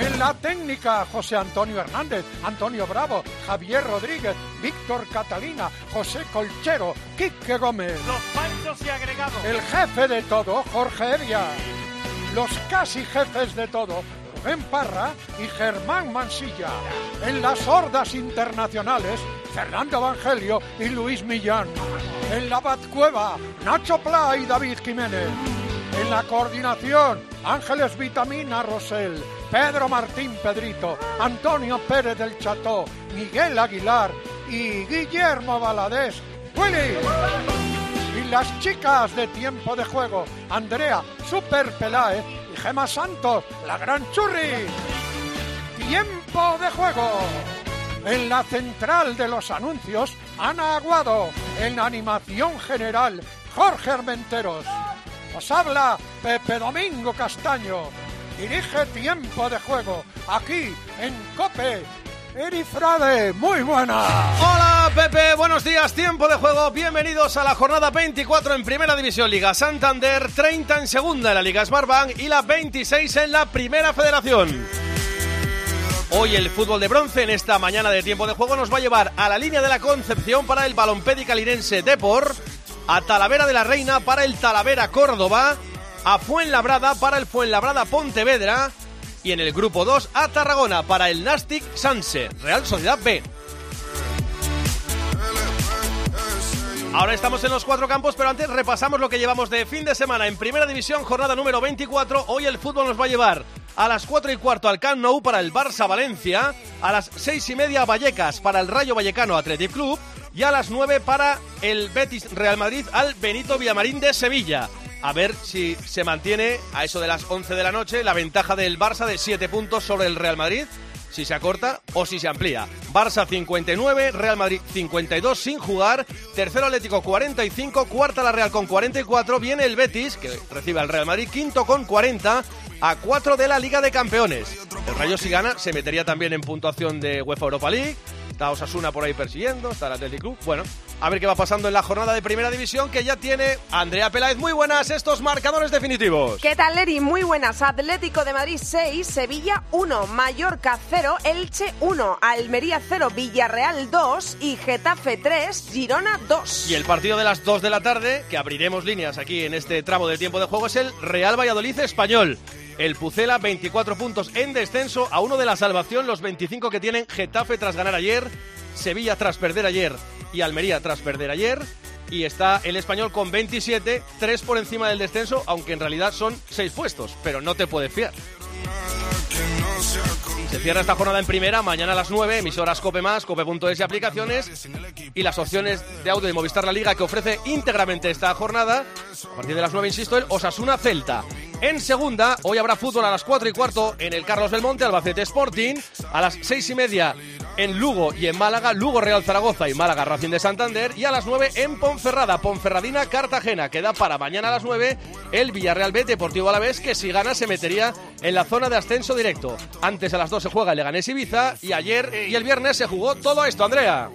En la técnica, José Antonio Hernández, Antonio Bravo, Javier Rodríguez, Víctor Catalina, José Colchero, Quique Gómez. Los panchos y agregados. El jefe de todo, Jorge Evia. Los casi jefes de todo, Rubén Parra y Germán Mansilla. En las hordas internacionales, Fernando Evangelio y Luis Millán. En la Batcueva, Nacho Pla y David Jiménez. En la coordinación, Ángeles Vitamina Rosell, Pedro Martín Pedrito, Antonio Pérez del Cható, Miguel Aguilar y Guillermo Valadés. ¡Willy! Y las chicas de tiempo de juego, Andrea Super Peláez y Gema Santos, la gran churri. Tiempo de juego. En la central de los anuncios, Ana Aguado. En animación general, Jorge Armenteros. Os habla Pepe Domingo Castaño. Dirige Tiempo de Juego, aquí en Cope. Erifrade, muy buena. Hola Pepe, buenos días, tiempo de juego, bienvenidos a la jornada 24 en Primera División Liga Santander, 30 en Segunda en la Liga Smartbank y la 26 en la Primera Federación. Hoy el fútbol de bronce en esta mañana de tiempo de juego nos va a llevar a la línea de la Concepción para el Balompédica Lirense Depor, a Talavera de la Reina para el Talavera Córdoba, a Fuenlabrada para el Fuenlabrada Pontevedra y en el grupo 2 a Tarragona para el Nastic Sanse, Real Sociedad B. Ahora estamos en los cuatro campos, pero antes repasamos lo que llevamos de fin de semana en Primera División, jornada número 24. Hoy el fútbol nos va a llevar a las 4 y cuarto al Camp Nou para el Barça Valencia, a las 6 y media a Vallecas para el Rayo Vallecano Athletic Club y a las 9 para el Betis Real Madrid al Benito Villamarín de Sevilla. A ver si se mantiene a eso de las 11 de la noche la ventaja del Barça de 7 puntos sobre el Real Madrid, si se acorta o si se amplía. Barça 59, Real Madrid 52 sin jugar, tercero Atlético 45, cuarta la Real con 44, viene el Betis que recibe al Real Madrid, quinto con 40 a 4 de la Liga de Campeones. El Rayo si gana se metería también en puntuación de UEFA Europa League. Está Osasuna por ahí persiguiendo, está el Athletic Club. Bueno, a ver qué va pasando en la jornada de Primera División que ya tiene Andrea Peláez. Muy buenas estos marcadores definitivos. ¿Qué tal, Leri? Muy buenas. Atlético de Madrid 6, Sevilla 1, Mallorca 0, Elche 1, Almería 0, Villarreal 2 y Getafe 3, Girona 2. Y el partido de las 2 de la tarde, que abriremos líneas aquí en este tramo de tiempo de juego, es el Real Valladolid Español. El Pucela, 24 puntos en descenso, a uno de la salvación, los 25 que tienen Getafe tras ganar ayer, Sevilla tras perder ayer y Almería tras perder ayer. Y está el español con 27, 3 por encima del descenso, aunque en realidad son 6 puestos, pero no te puedes fiar. Se cierra esta jornada en primera, mañana a las 9, emisoras Cope Más, Cope.es y aplicaciones. Y las opciones de audio de Movistar La Liga que ofrece íntegramente esta jornada. A partir de las 9, insisto, el Osasuna Celta. En segunda, hoy habrá fútbol a las 4 y cuarto en el Carlos Belmonte, Albacete Sporting. A las 6 y media en Lugo y en Málaga, Lugo Real Zaragoza y Málaga Racing de Santander. Y a las 9 en Ponferrada, Ponferradina Cartagena. Queda para mañana a las 9 el Villarreal B Deportivo Alavés, que si gana se metería en la zona de ascenso directo. Antes a las 2 se juega el Leganés Ibiza y ayer y el viernes se jugó todo esto, Andrea.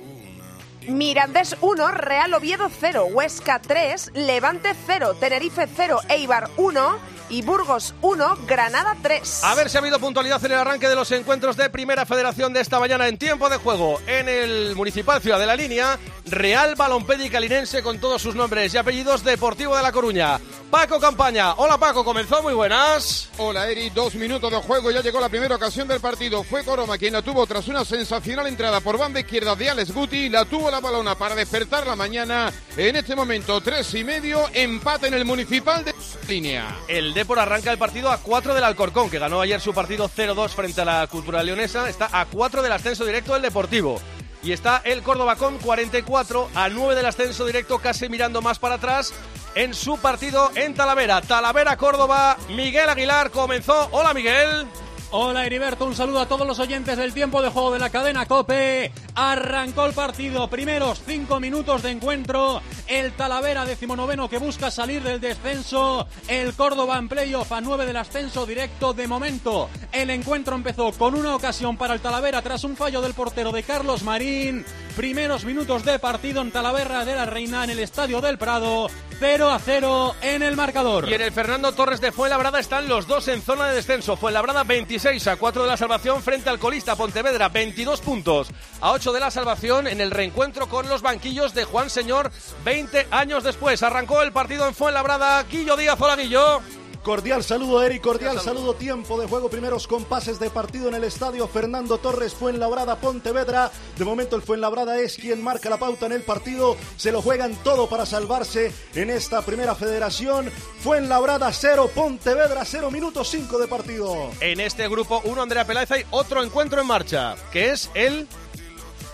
Mirandés 1, Real Oviedo 0, Huesca 3, Levante 0, Tenerife 0, Eibar 1 y Burgos 1, Granada 3. A ver si ha habido puntualidad en el arranque de los encuentros de Primera Federación de esta mañana en tiempo de juego en el Municipal Ciudad de la Línea. Real Balompédica Linense con todos sus nombres y apellidos Deportivo de La Coruña. Paco Campaña. Hola Paco, comenzó muy buenas. Hola Eri, dos minutos de juego, ya llegó la primera ocasión del partido. Fue Coroma quien la tuvo tras una sensacional entrada por banda izquierda de Alex Guti. La tuvo la balona para despertar la mañana. En este momento, tres y medio, empate en el Municipal de Línea. El Depor arranca el partido a 4 del Alcorcón, que ganó ayer su partido 0-2 frente a la Cultura Leonesa. Está a 4 del ascenso directo del Deportivo. Y está el Córdoba con 44 a 9 del ascenso directo, casi mirando más para atrás en su partido en Talavera. Talavera, Córdoba. Miguel Aguilar comenzó. Hola, Miguel. Hola Heriberto, un saludo a todos los oyentes del tiempo de juego de la cadena Cope. Arrancó el partido, primeros cinco minutos de encuentro. El Talavera decimonoveno que busca salir del descenso. El Córdoba en playoff a nueve del ascenso directo de momento. El encuentro empezó con una ocasión para el Talavera tras un fallo del portero de Carlos Marín. Primeros minutos de partido en Talavera de la Reina en el Estadio del Prado. 0 a 0 en el marcador. Y en el Fernando Torres de Fuenlabrada están los dos en zona de descenso. Fuenlabrada 26 a 4 de la salvación frente al colista Pontevedra, 22 puntos a 8 de la salvación en el reencuentro con los banquillos de Juan Señor 20 años después. Arrancó el partido en Fuenlabrada. Guillo Díaz, hola Guillo. Cordial saludo, Eric. Cordial saludo. Tiempo de juego. Primeros compases de partido en el estadio Fernando Torres, Fuenlabrada, Pontevedra. De momento, el Fuenlabrada es quien marca la pauta en el partido. Se lo juegan todo para salvarse en esta primera federación. Fuenlabrada 0, Pontevedra 0, minutos 5 de partido. En este grupo, uno, Andrea Peláez, hay otro encuentro en marcha, que es el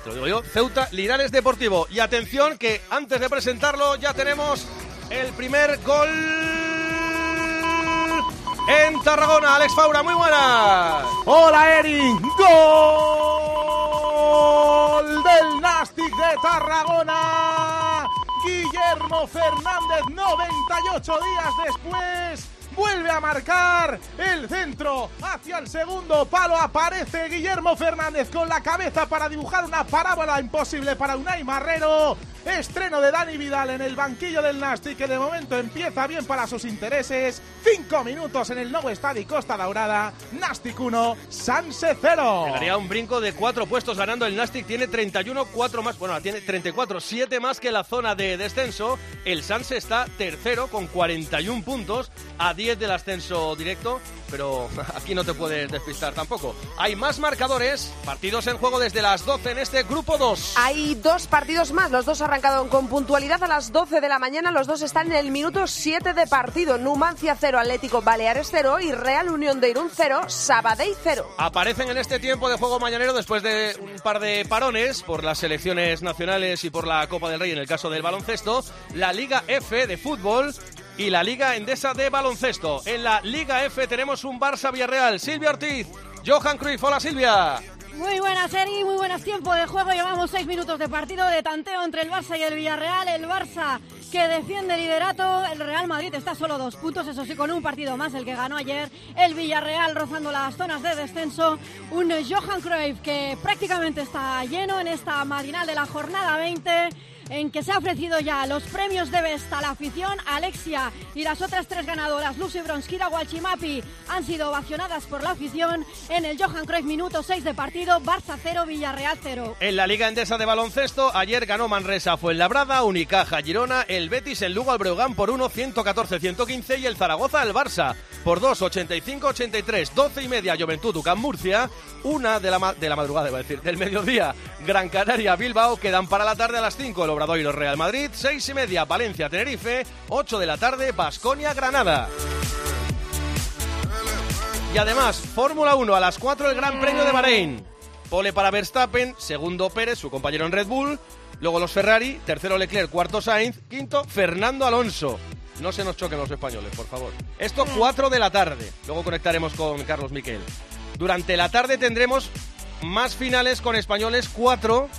te lo digo yo, Ceuta Linares Deportivo. Y atención que antes de presentarlo ya tenemos el primer gol en Tarragona. Alex Faura, muy buena. Hola, Eri. Gol del Nastic de Tarragona. Guillermo Fernández, 98 días después. Vuelve a marcar el centro hacia el segundo palo. Aparece Guillermo Fernández con la cabeza para dibujar una parábola imposible para Unai Marrero. Estreno de Dani Vidal en el banquillo del Nastic, que de momento empieza bien para sus intereses. Cinco minutos en el nuevo estadio Costa Daurada. Nastic 1, Sanse 0. Llegaría un brinco de cuatro puestos ganando el Nastic. Tiene 31, cuatro más. Bueno, tiene 34, siete más que la zona de descenso. El Sanse está tercero con 41 puntos a 10 del ascenso directo. Pero aquí no te puedes despistar tampoco. Hay más marcadores, partidos en juego desde las 12 en este grupo 2. Hay dos partidos más, los dos arrancado con puntualidad a las 12 de la mañana. Los dos están en el minuto 7 de partido. Numancia 0, Atlético Baleares 0 y Real Unión de Irún 0, Sabadell 0. Aparecen en este tiempo de juego mañanero después de un par de parones por las selecciones nacionales y por la Copa del Rey en el caso del baloncesto, la Liga F de fútbol y la Liga Endesa de baloncesto. En la Liga F tenemos un Barça Villarreal. Silvia Ortiz, Johan Cruyff. Hola Silvia. Muy buenas, Eri, muy buenas tiempo de juego. Llevamos seis minutos de partido de tanteo entre el Barça y el Villarreal. El Barça que defiende liderato. El Real Madrid está solo dos puntos, eso sí, con un partido más, el que ganó ayer. El Villarreal rozando las zonas de descenso. Un Johan Cruyff que prácticamente está lleno en esta matinal de la jornada 20 en que se ha ofrecido ya los premios de Besta a la afición. Alexia y las otras tres ganadoras, Lucy Bronskira, Guachimapi, han sido ovacionadas por la afición en el Johan Cruyff minuto 6 de partido, Barça 0, Villarreal 0. En la Liga Endesa de Baloncesto, ayer ganó Manresa Fuenlabrada, Unicaja Girona, el Betis en Lugo al Breogán por 1, 114-115 y el Zaragoza al Barça por 2, 85-83, 12 y media Juventud Ucán Murcia, una de la, de la madrugada, iba a decir, del mediodía, Gran Canaria Bilbao, quedan para la tarde a las 5 el Obradoiro Real Madrid, 6 y media Valencia Tenerife, 8 de la tarde Basconia Granada. Y además, Fórmula 1 a las 4 el Gran Premio de Bahrein. Pole para Verstappen, segundo Pérez, su compañero en Red Bull. Luego los Ferrari, tercero Leclerc, cuarto Sainz, quinto Fernando Alonso. No se nos choquen los españoles, por favor. Esto 4 de la tarde. Luego conectaremos con Carlos Miquel. Durante la tarde tendremos más finales con españoles, 4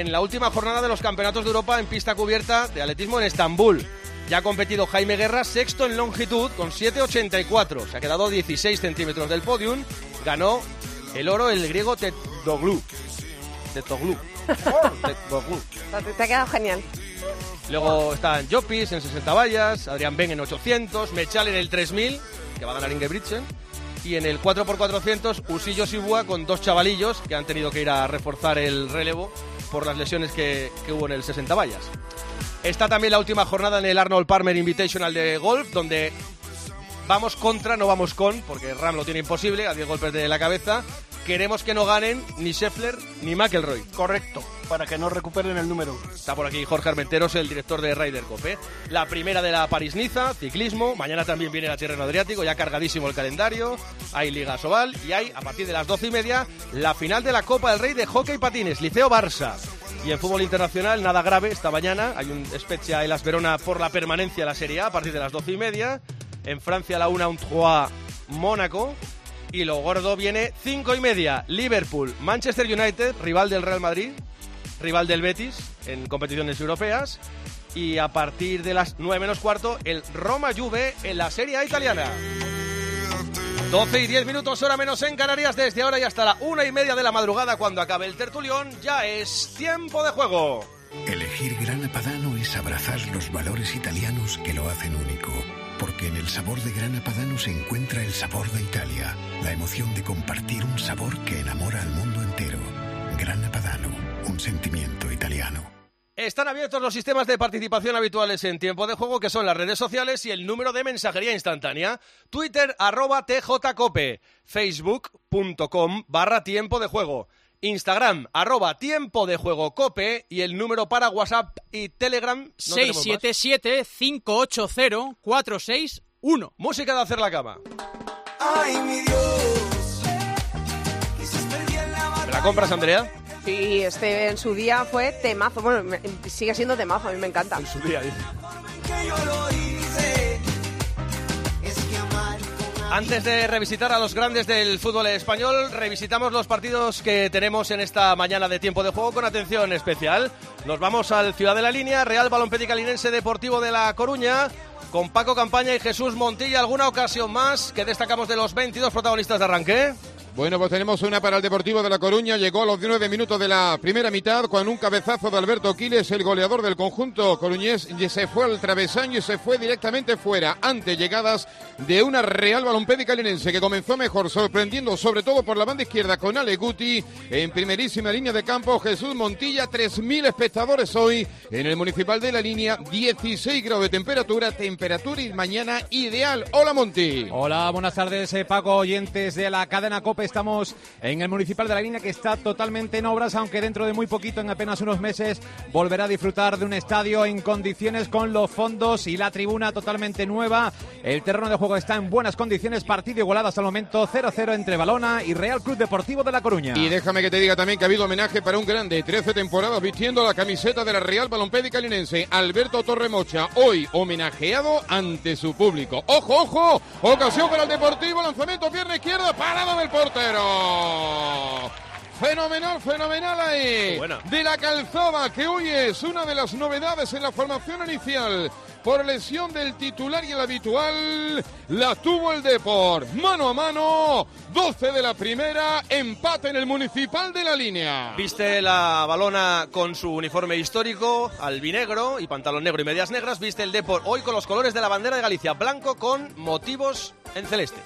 en la última jornada de los Campeonatos de Europa en pista cubierta de atletismo en Estambul. Ya ha competido Jaime Guerra, sexto en longitud con 7,84. Se ha quedado 16 centímetros del podium. Ganó el oro el griego Tetoglu. Tetoglu. Tetoglu. Te ha quedado genial. Luego están Jopis en 60 vallas, Adrián Ben en 800, Mechal en el 3000, que va a ganar Ingebrigtsen. Y en el 4x400, Usillo Sibua con dos chavalillos que han tenido que ir a reforzar el relevo por las lesiones que, que hubo en el 60 vallas. Está también la última jornada en el Arnold Palmer Invitational de golf, donde vamos contra, no vamos con, porque Ram lo tiene imposible, a 10 golpes de la cabeza. Queremos que no ganen ni Scheffler ni McElroy. Correcto, para que no recuperen el número. Está por aquí Jorge Armenteros, el director de Ryder Cup. ¿eh? La primera de la París-Niza, ciclismo. Mañana también viene la Tierra Adriático, ya cargadísimo el calendario. Hay Liga Sobal y hay, a partir de las doce y media, la final de la Copa del Rey de Hockey Patines, Liceo Barça. Y en fútbol internacional, nada grave esta mañana. Hay un Spezia y las Verona por la permanencia de la Serie A a partir de las doce y media. En Francia, la 1 un 3 Mónaco. Y lo gordo viene cinco y media. Liverpool, Manchester United, rival del Real Madrid, rival del Betis en competiciones europeas. Y a partir de las 9 menos cuarto, el Roma Juve en la Serie A italiana. 12 y 10 minutos, hora menos en Canarias, desde ahora y hasta la una y media de la madrugada, cuando acabe el tertulión, ya es tiempo de juego. Elegir Grana Padano es abrazar los valores italianos que lo hacen único. Porque en el sabor de Grana Padano se encuentra el sabor de Italia, la emoción de compartir un sabor que enamora al mundo entero. Grana Padano, un sentimiento italiano. Están abiertos los sistemas de participación habituales en tiempo de juego, que son las redes sociales y el número de mensajería instantánea. Twitter, arroba tjcope. Facebook.com barra tiempo de juego. Instagram, arroba tiempo de juego cope. Y el número para WhatsApp y Telegram. 677-580-461. Música de hacer la cama. Ay, mi Dios. ¿Me la compras, Andrea? Sí, este en su día fue temazo. Bueno, sigue siendo temazo, a mí me encanta. En su día, dice. Antes de revisitar a los grandes del fútbol español, revisitamos los partidos que tenemos en esta mañana de tiempo de juego con atención especial. Nos vamos al Ciudad de la Línea, Real Balompédica Linense Deportivo de La Coruña, con Paco Campaña y Jesús Montilla. ¿Alguna ocasión más que destacamos de los 22 protagonistas de arranque? Bueno, pues tenemos una para el Deportivo de La Coruña. Llegó a los 19 minutos de la primera mitad con un cabezazo de Alberto Quiles, el goleador del conjunto coruñés, se fue al travesaño y se fue directamente fuera ante llegadas de una Real Balompédica linense que comenzó mejor, sorprendiendo sobre todo por la banda izquierda con Ale Guti en primerísima línea de campo. Jesús Montilla, 3.000 espectadores hoy en el Municipal de la Línea, 16 grados de temperatura, temperatura y mañana ideal. Hola Monti. Hola, buenas tardes, eh, Paco, oyentes de la cadena COPE. Estamos en el municipal de la línea que está totalmente en obras, aunque dentro de muy poquito, en apenas unos meses, volverá a disfrutar de un estadio en condiciones con los fondos y la tribuna totalmente nueva. El terreno de juego está en buenas condiciones, partido igualado hasta el momento 0-0 entre Balona y Real Club Deportivo de La Coruña. Y déjame que te diga también que ha habido homenaje para un grande, 13 temporadas vistiendo la camiseta de la Real Balompédica Linense, Alberto Torremocha, hoy homenajeado ante su público. ¡Ojo, ojo! Ocasión para el Deportivo, lanzamiento pierna izquierda, parado del portero. Fenomenal, fenomenal ahí. Buena. De la calzada, que hoy es una de las novedades en la formación inicial. Por lesión del titular y el habitual, la tuvo el Deport. Mano a mano, 12 de la primera, empate en el municipal de la línea. Viste la balona con su uniforme histórico, albinegro y pantalón negro y medias negras. Viste el Depor hoy con los colores de la bandera de Galicia, blanco con motivos en celeste.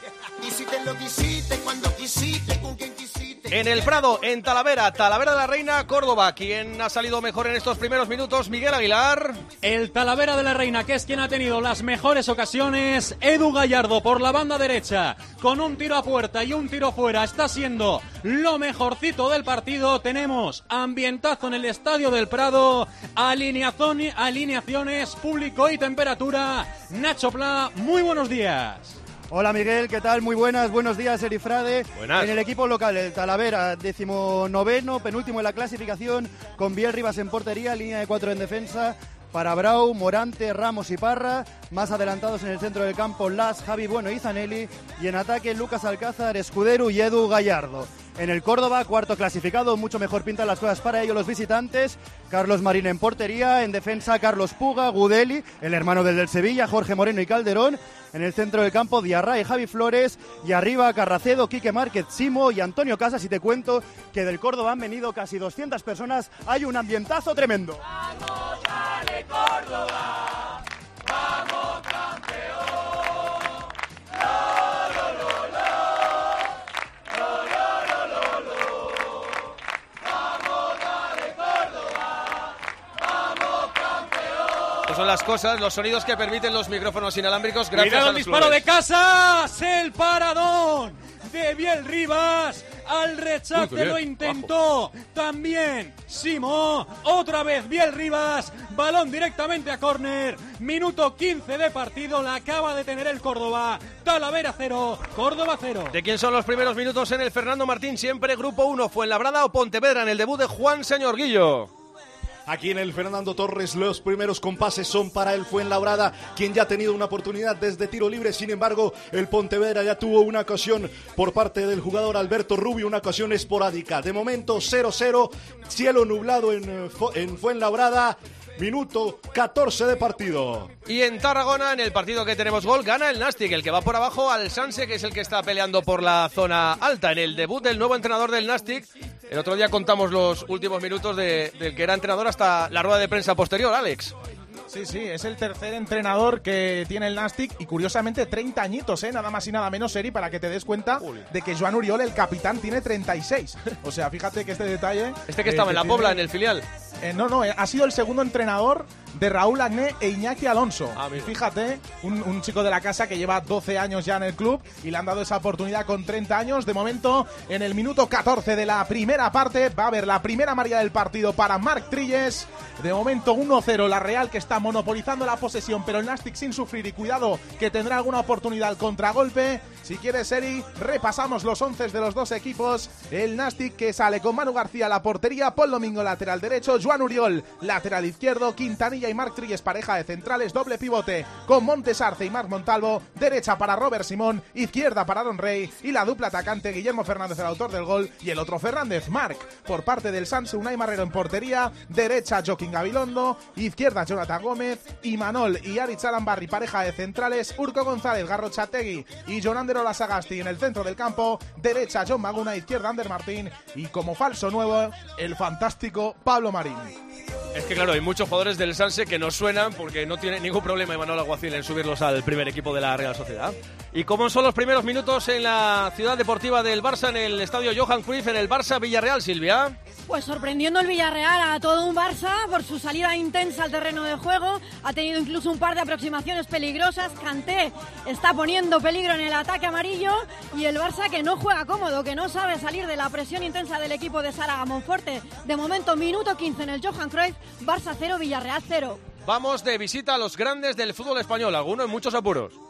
Hiciste lo que hiciste, cuando quisiste, con quien quisiste. En el Prado, en Talavera, Talavera de la Reina, Córdoba. ¿Quién ha salido mejor en estos primeros minutos? Miguel Aguilar. El Talavera de la Reina, que es quien ha tenido las mejores ocasiones, Edu Gallardo por la banda derecha, con un tiro a puerta y un tiro fuera, está siendo lo mejorcito del partido. Tenemos ambientazo en el Estadio del Prado, alineación, alineaciones, público y temperatura. Nacho Pla, muy buenos días. Hola Miguel, ¿qué tal? Muy buenas, buenos días Erifrade. Buenas. En el equipo local, el Talavera, decimonoveno, penúltimo en la clasificación, con Biel Rivas en portería, línea de cuatro en defensa. Para Brau, Morante, Ramos y Parra, más adelantados en el centro del campo Las, Javi Bueno y Zanelli, y en ataque Lucas Alcázar, Escudero y Edu Gallardo. En el Córdoba, cuarto clasificado, mucho mejor pintan las cosas para ellos los visitantes. Carlos Marín en portería, en defensa Carlos Puga, Gudeli, el hermano del del Sevilla, Jorge Moreno y Calderón. En el centro del campo, Diarra y Javi Flores. Y arriba, Carracedo, Quique Márquez, Simo y Antonio Casas. Y te cuento que del Córdoba han venido casi 200 personas. Hay un ambientazo tremendo. Estas son las cosas, los sonidos que permiten los micrófonos inalámbricos gracias a los disparo de. Casas, el paradón de Biel Rivas. Al Uy, rechace bien, lo intentó también Simo. Otra vez Biel Rivas. Balón directamente a córner. Minuto 15 de partido. La acaba de tener el Córdoba. Talavera 0, Córdoba 0. ¿De quién son los primeros minutos en el Fernando Martín? Siempre Grupo 1, Fuenlabrada o Pontevedra en el debut de Juan Señor Guillo. Aquí en el Fernando Torres los primeros compases son para el Fuenlabrada, quien ya ha tenido una oportunidad desde tiro libre. Sin embargo, el Pontevedra ya tuvo una ocasión por parte del jugador Alberto Rubio, una ocasión esporádica. De momento 0-0, cielo nublado en, eh, en Fuenlabrada. Minuto 14 de partido. Y en Tarragona, en el partido que tenemos gol, gana el Nastic, el que va por abajo al Sanse, que es el que está peleando por la zona alta. En el debut del nuevo entrenador del Nastic, el otro día contamos los últimos minutos de- del que era entrenador hasta la rueda de prensa posterior, Alex. Sí, sí, es el tercer entrenador que tiene el Nastic y curiosamente 30 añitos, ¿eh? Nada más y nada menos, Eri, para que te des cuenta de que Joan Uriol, el capitán, tiene 36. O sea, fíjate que este detalle... Este que eh, estaba en la tiene- Pobla, en el filial. Eh, no, no, eh, ha sido el segundo entrenador de Raúl Agné e Iñaki Alonso. Ah, Fíjate, un, un chico de la casa que lleva 12 años ya en el club y le han dado esa oportunidad con 30 años. De momento, en el minuto 14 de la primera parte, va a haber la primera María del partido para Marc Trilles. De momento 1-0 la Real que está monopolizando la posesión, pero el Nastic sin sufrir y cuidado que tendrá alguna oportunidad al contragolpe. Si quieres, Seri, repasamos los 11 de los dos equipos. El Nastic que sale con Manu García a la portería, Paul Domingo lateral derecho, Juan Uriol lateral izquierdo, Quintanilla y Marc Trilles pareja de centrales, doble pivote con Montes Arce y Marc Montalvo, derecha para Robert Simón, izquierda para Aaron Rey y la dupla atacante Guillermo Fernández el autor del gol y el otro Fernández, Marc. Por parte del Sanse, Unai Marrero en portería, derecha Joaquín Gabilondo, izquierda Jonathan Gómez, Imanol y Ari Chalambarri pareja de centrales, Urco González, Garro Chategui y Jonandero Lasagasti en el centro del campo, derecha John Maguna, izquierda Ander Martín y como falso nuevo, el fantástico Pablo Marín. Es que claro, hay muchos jugadores del Sanse que no suenan porque no tiene ningún problema Manuel Aguacil en subirlos al primer equipo de la Real Sociedad. Y cómo son los primeros minutos en la ciudad deportiva del Barça, en el estadio Johan Cruyff, en el Barça Villarreal, Silvia. Pues sorprendiendo el Villarreal a todo un Barça por su salida intensa al terreno de juego. Ha tenido incluso un par de aproximaciones peligrosas. Kanté está poniendo peligro en el ataque amarillo. Y el Barça que no juega cómodo, que no sabe salir de la presión intensa del equipo de Sara Monforte. De momento, minuto 15 en el Johan Cruyff. Barça 0, Villarreal 0. Vamos de visita a los grandes del fútbol español, algunos en muchos apuros.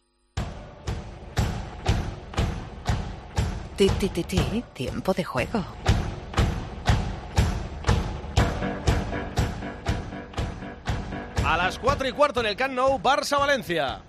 Ti, ti, ti, ti, tiempo de juego. A las 4 y cuarto en el Camp Nou, Barça-Valencia.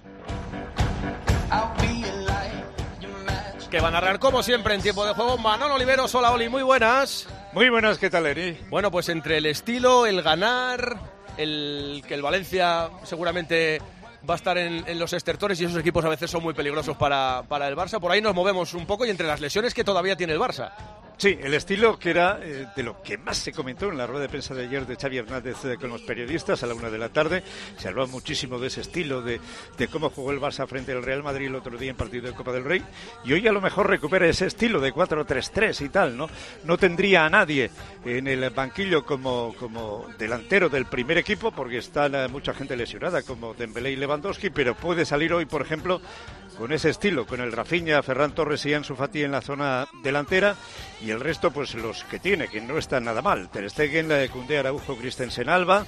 Que van a narrar como siempre en tiempo de juego Manolo Oliveros. Hola Oli, muy buenas. Muy buenas, ¿qué tal, Eri? Bueno, pues entre el estilo, el ganar, el que el Valencia seguramente va a estar en, en los estertores y esos equipos a veces son muy peligrosos para, para el Barça. Por ahí nos movemos un poco y entre las lesiones que todavía tiene el Barça. Sí, el estilo que era eh, de lo que más se comentó en la rueda de prensa de ayer de Xavi Hernández eh, con los periodistas a la una de la tarde. Se habló muchísimo de ese estilo, de, de cómo jugó el Barça frente al Real Madrid el otro día en partido de Copa del Rey. Y hoy a lo mejor recupera ese estilo de 4-3-3 y tal, ¿no? No tendría a nadie en el banquillo como, como delantero del primer equipo porque está mucha gente lesionada como Dembélé y Lewandowski, pero puede salir hoy, por ejemplo, con ese estilo, con el Rafinha, Ferran Torres y Ansu Fati en la zona delantera y el resto pues los que tiene, que no están nada mal. Ter Stegen, eh, Koundé, Araujo, Christensen, Alba,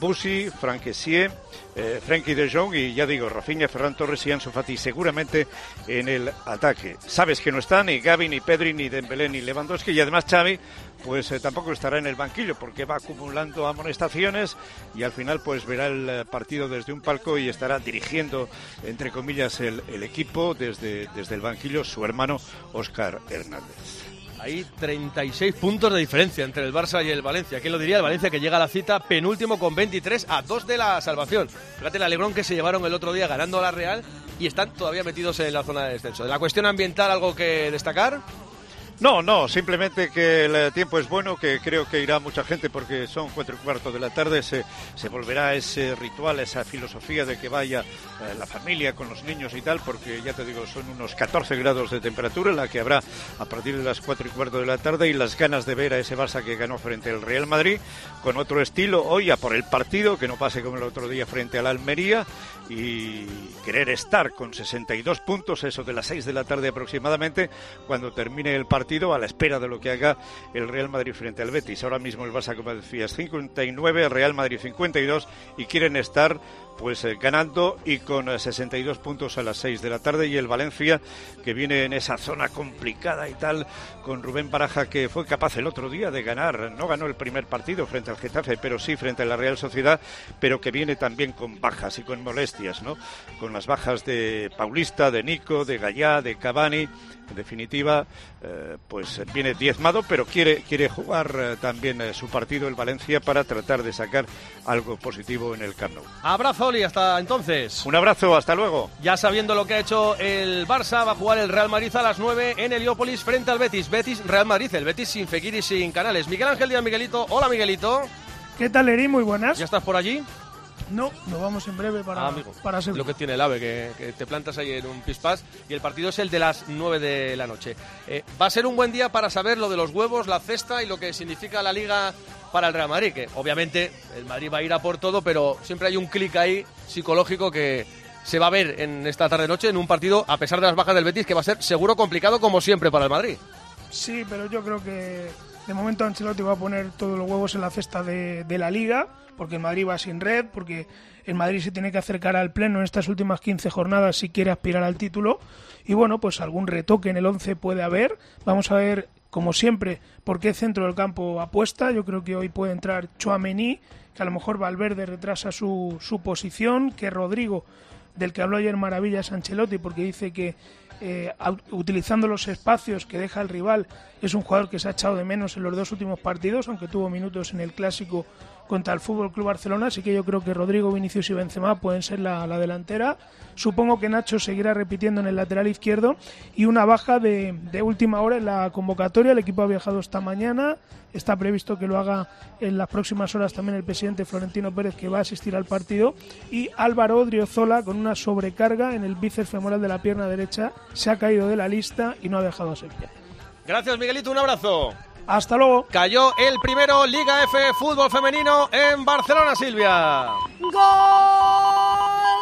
Busi, Frank Kessie, eh, Frenkie de Jong y ya digo, Rafinha, Ferran Torres y Ansu Fati seguramente en el ataque. Sabes que no están ni Gavi, ni Pedri, ni Dembélé, ni Lewandowski y además Xavi pues eh, tampoco estará en el banquillo porque va acumulando amonestaciones y al final pues verá el eh, partido desde un palco y estará dirigiendo entre comillas el, equipo desde, desde el banquillo su hermano Óscar Hernández. Hay 36 puntos de diferencia entre el Barça y el Valencia. ¿Quién lo diría? El Valencia que llega a la cita penúltimo con 23 a 2 de la salvación. Fíjate el alegrón que se llevaron el otro día ganando a la Real y están todavía metidos en la zona de descenso. De la cuestión ambiental, ¿algo que destacar? No, no, simplemente que el tiempo es bueno, que creo que irá mucha gente porque son cuatro y cuarto de la tarde, se, se volverá ese ritual, esa filosofía de que vaya eh, la familia con los niños y tal, porque ya te digo, son unos 14 grados de temperatura la que habrá a partir de las cuatro y cuarto de la tarde y las ganas de ver a ese Barça que ganó frente al Real Madrid con otro estilo. Hoy a por el partido, que no pase como el otro día frente al Almería y querer estar con 62 puntos, eso de las 6 de la tarde aproximadamente, cuando termine el partido a la espera de lo que haga el Real Madrid frente al Betis. Ahora mismo el Barça, como decías, 59, el Real Madrid 52 y quieren estar pues eh, ganando y con eh, 62 puntos a las 6 de la tarde y el Valencia que viene en esa zona complicada y tal con Rubén Baraja que fue capaz el otro día de ganar, no ganó el primer partido frente al Getafe, pero sí frente a la Real Sociedad, pero que viene también con bajas y con molestias, ¿no? Con las bajas de Paulista, de Nico, de Gallá, de Cavani, en definitiva, eh, pues viene diezmado, pero quiere, quiere jugar eh, también eh, su partido el Valencia para tratar de sacar algo positivo en el Camp Nou. Abrazo, Oli, hasta entonces. Un abrazo, hasta luego. Ya sabiendo lo que ha hecho el Barça, va a jugar el Real Madrid a las 9 en Heliópolis frente al Betis. Betis, Real Madrid, el Betis sin Fekir y sin Canales. Miguel Ángel Díaz Miguelito. Hola, Miguelito. ¿Qué tal, Eri? Muy buenas. ¿Ya estás por allí? No, nos vamos en breve para, Ah, amigo. para lo que tiene el AVE, que, que te plantas ahí en un pispás y el partido es el de las 9 de la noche. Eh, va a ser un buen día para saber lo de los huevos, la cesta y lo que significa la liga para el Real Madrid, que obviamente el Madrid va a ir a por todo, pero siempre hay un clic ahí psicológico que se va a ver en esta tarde-noche en un partido, a pesar de las bajas del Betis, que va a ser seguro complicado como siempre para el Madrid. Sí, pero yo creo que de momento Ancelotti va a poner todos los huevos en la cesta de, la liga, porque el Madrid va sin red, porque el Madrid se tiene que acercar al pleno en estas últimas 15 jornadas si quiere aspirar al título. Y bueno, pues algún retoque en el 11 puede haber. Vamos a ver, como siempre, por qué centro del campo apuesta. Yo creo que hoy puede entrar Chouameni, que a lo mejor Valverde retrasa su, su posición, que Rodrigo, del que habló ayer maravillas Ancelotti, porque dice que eh, utilizando los espacios que deja el rival, es un jugador que se ha echado de menos en los dos últimos partidos, aunque tuvo minutos en el clásico contra el Fútbol Club Barcelona, así que yo creo que Rodrigo, Vinicius y Benzema pueden ser la, la delantera. Supongo que Nacho seguirá repitiendo en el lateral izquierdo y una baja de, de última hora en la convocatoria. El equipo ha viajado esta mañana, está previsto que lo haga en las próximas horas también el presidente Florentino Pérez, que va a asistir al partido. Y Álvaro Odriozola, con una sobrecarga en el bíceps femoral de la pierna derecha, se ha caído de la lista y no ha dejado ser pie. Gracias, Miguelito, un abrazo. Hasta luego. Cayó el primero Liga F Fútbol Femenino en Barcelona, Silvia. Gol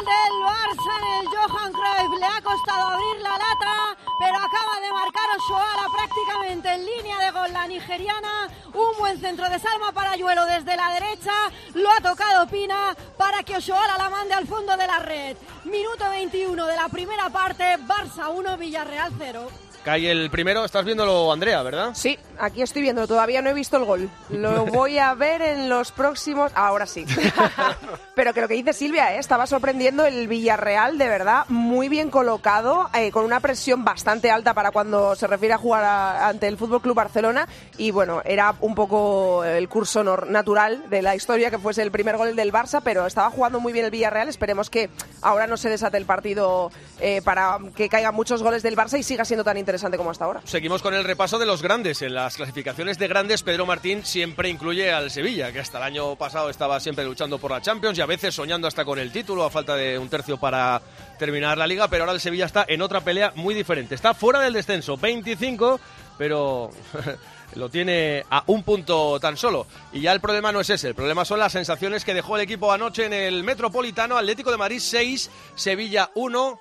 del Barça en el Johan Cruyff. Le ha costado abrir la lata, pero acaba de marcar Oshoala prácticamente en línea de gol la nigeriana. Un buen centro de Salma Parayuelo desde la derecha. Lo ha tocado Pina para que Oshoala la mande al fondo de la red. Minuto 21 de la primera parte. Barça 1, Villarreal 0. Cae el primero, estás viéndolo, Andrea, ¿verdad? Sí, aquí estoy viendo, todavía no he visto el gol. Lo voy a ver en los próximos. Ahora sí. Pero que lo que dice Silvia, ¿eh? estaba sorprendiendo el Villarreal, de verdad, muy bien colocado, eh, con una presión bastante alta para cuando se refiere a jugar a- ante el Fútbol Club Barcelona. Y bueno, era un poco el curso natural de la historia que fuese el primer gol del Barça, pero estaba jugando muy bien el Villarreal. Esperemos que ahora no se desate el partido eh, para que caigan muchos goles del Barça y siga siendo tan interesante como hasta ahora. Seguimos con el repaso de los grandes. En las clasificaciones de grandes, Pedro Martín siempre incluye al Sevilla, que hasta el año pasado estaba siempre luchando por la Champions y a veces soñando hasta con el título a falta de un tercio para terminar la liga, pero ahora el Sevilla está en otra pelea muy diferente. Está fuera del descenso, 25, pero lo tiene a un punto tan solo. Y ya el problema no es ese, el problema son las sensaciones que dejó el equipo anoche en el Metropolitano, Atlético de Madrid 6, Sevilla 1.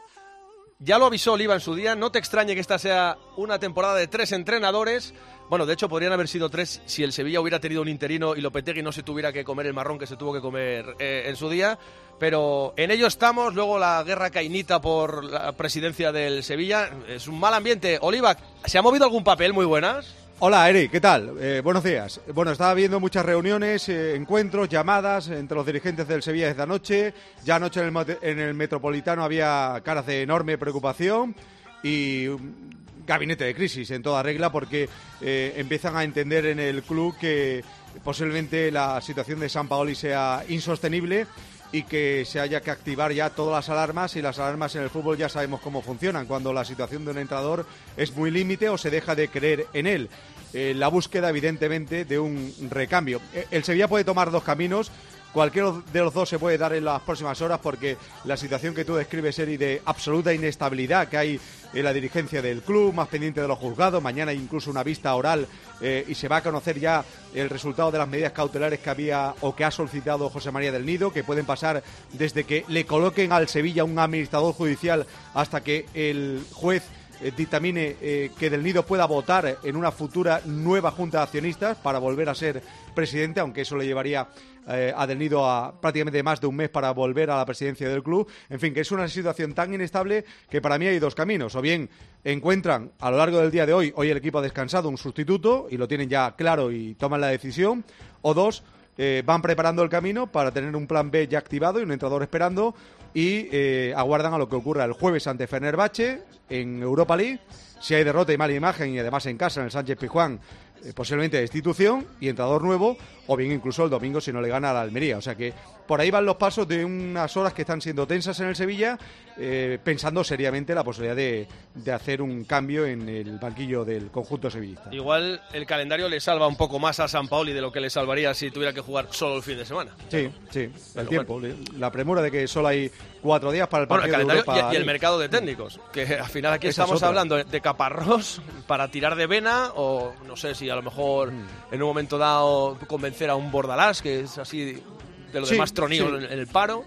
Ya lo avisó Oliva en su día, no te extrañe que esta sea una temporada de tres entrenadores. Bueno, de hecho podrían haber sido tres si el Sevilla hubiera tenido un interino y Lopetegui no se tuviera que comer el marrón que se tuvo que comer eh, en su día. Pero en ello estamos, luego la guerra cainita por la presidencia del Sevilla. Es un mal ambiente. Oliva, ¿se ha movido algún papel muy buenas? Hola, Eri, ¿qué tal? Eh, buenos días. Bueno, estaba viendo muchas reuniones, eh, encuentros, llamadas entre los dirigentes del Sevilla desde anoche. Ya anoche en el, en el Metropolitano había caras de enorme preocupación y gabinete de crisis en toda regla porque eh, empiezan a entender en el club que posiblemente la situación de San Paoli sea insostenible y que se haya que activar ya todas las alarmas y las alarmas en el fútbol ya sabemos cómo funcionan, cuando la situación de un entrenador es muy límite o se deja de creer en él. Eh, la búsqueda, evidentemente, de un recambio. Eh, El Sevilla puede tomar dos caminos. Cualquiera de los dos se puede dar en las próximas horas porque la situación que tú describes, Eri, de absoluta inestabilidad que hay en la dirigencia del club, más pendiente de los juzgados, mañana hay incluso una vista oral eh, y se va a conocer ya el resultado de las medidas cautelares que había o que ha solicitado José María del Nido, que pueden pasar desde que le coloquen al Sevilla un administrador judicial hasta que el juez eh, dictamine eh, que Del Nido pueda votar en una futura nueva junta de accionistas para volver a ser presidente, aunque eso le llevaría eh, a Del Nido a prácticamente más de un mes para volver a la presidencia del club. En fin, que es una situación tan inestable que para mí hay dos caminos. O bien encuentran a lo largo del día de hoy, hoy el equipo ha descansado, un sustituto y lo tienen ya claro y toman la decisión. O dos, eh, van preparando el camino para tener un plan B ya activado y un entrador esperando y eh, aguardan a lo que ocurra el jueves ante Fenerbahce en Europa League. Si hay derrota y mala imagen y además en casa en el Sánchez Pijuán, eh, posiblemente destitución y entrador nuevo, o bien incluso el domingo si no le gana a la Almería. O sea que por ahí van los pasos de unas horas que están siendo tensas en el Sevilla, eh, pensando seriamente la posibilidad de, de hacer un cambio en el banquillo del conjunto sevillista. Igual el calendario le salva un poco más a San Paoli de lo que le salvaría si tuviera que jugar solo el fin de semana. Sí, sí, el Pero tiempo, la premura de que solo hay cuatro días para el Bueno, partido el de calendario Europa y, el mercado de técnicos, que al final aquí Esa estamos hablando de caparrós para tirar de vena o no sé si a lo mejor Mm. en un momento dado convencer a un Bordalás, que es así de lo Sí, de más tronillo sí. en, el paro.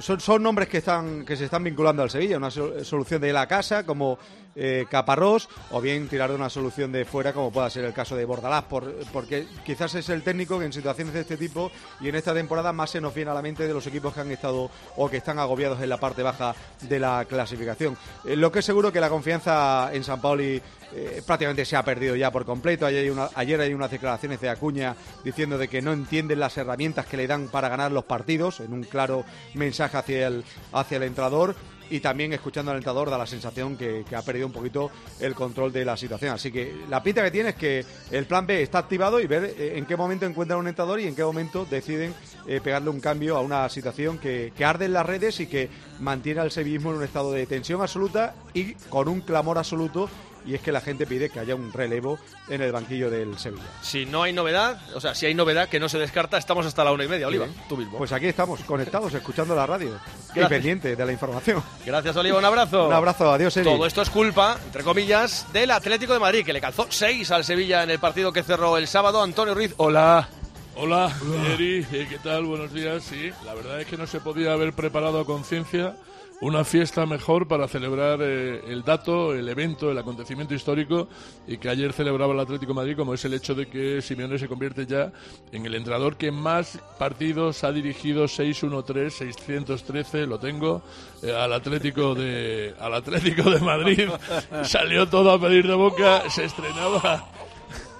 Son, son nombres que están que se están vinculando al Sevilla, una so- solución de la casa como eh, Caparrós o bien tirar de una solución de fuera como pueda ser el caso de Bordalás, por- porque quizás es el técnico que en situaciones de este tipo y en esta temporada más se nos viene a la mente de los equipos que han estado o que están agobiados en la parte baja de la clasificación. Eh, lo que es seguro que la confianza en San Paoli eh, prácticamente se ha perdido ya por completo. Ayer hay, una- ayer hay unas declaraciones de Acuña diciendo de que no entienden las herramientas que le dan para ganar los partidos, en un claro mensaje hacia el, hacia el entrador. Y también escuchando al entrador da la sensación que, que ha perdido un poquito el control de la situación. Así que la pinta que tiene es que el plan B está activado y ver eh, en qué momento encuentran un entrador y en qué momento deciden eh, pegarle un cambio a una situación que, que arde en las redes y que mantiene al sevillismo en un estado de tensión absoluta y con un clamor absoluto y es que la gente pide que haya un relevo en el banquillo del Sevilla. Si no hay novedad, o sea, si hay novedad que no se descarta, estamos hasta la una y media, Oliva. Sí. Tú mismo. Pues aquí estamos, conectados, escuchando la radio y pendiente de la información. Gracias, Oliva. Un abrazo. Un abrazo, adiós, Eri. Todo esto es culpa, entre comillas, del Atlético de Madrid, que le calzó 6 al Sevilla en el partido que cerró el sábado. Antonio Ruiz, hola. Hola, Eri, eh, ¿qué tal? Buenos días. Sí, la verdad es que no se podía haber preparado a conciencia una fiesta mejor para celebrar eh, el dato, el evento, el acontecimiento histórico y que ayer celebraba el Atlético de Madrid, como es el hecho de que Simeone se convierte ya en el entrenador que más partidos ha dirigido 6-1-3, 613, lo tengo, eh, al Atlético de al Atlético de Madrid. Salió todo a pedir de boca, se estrenaba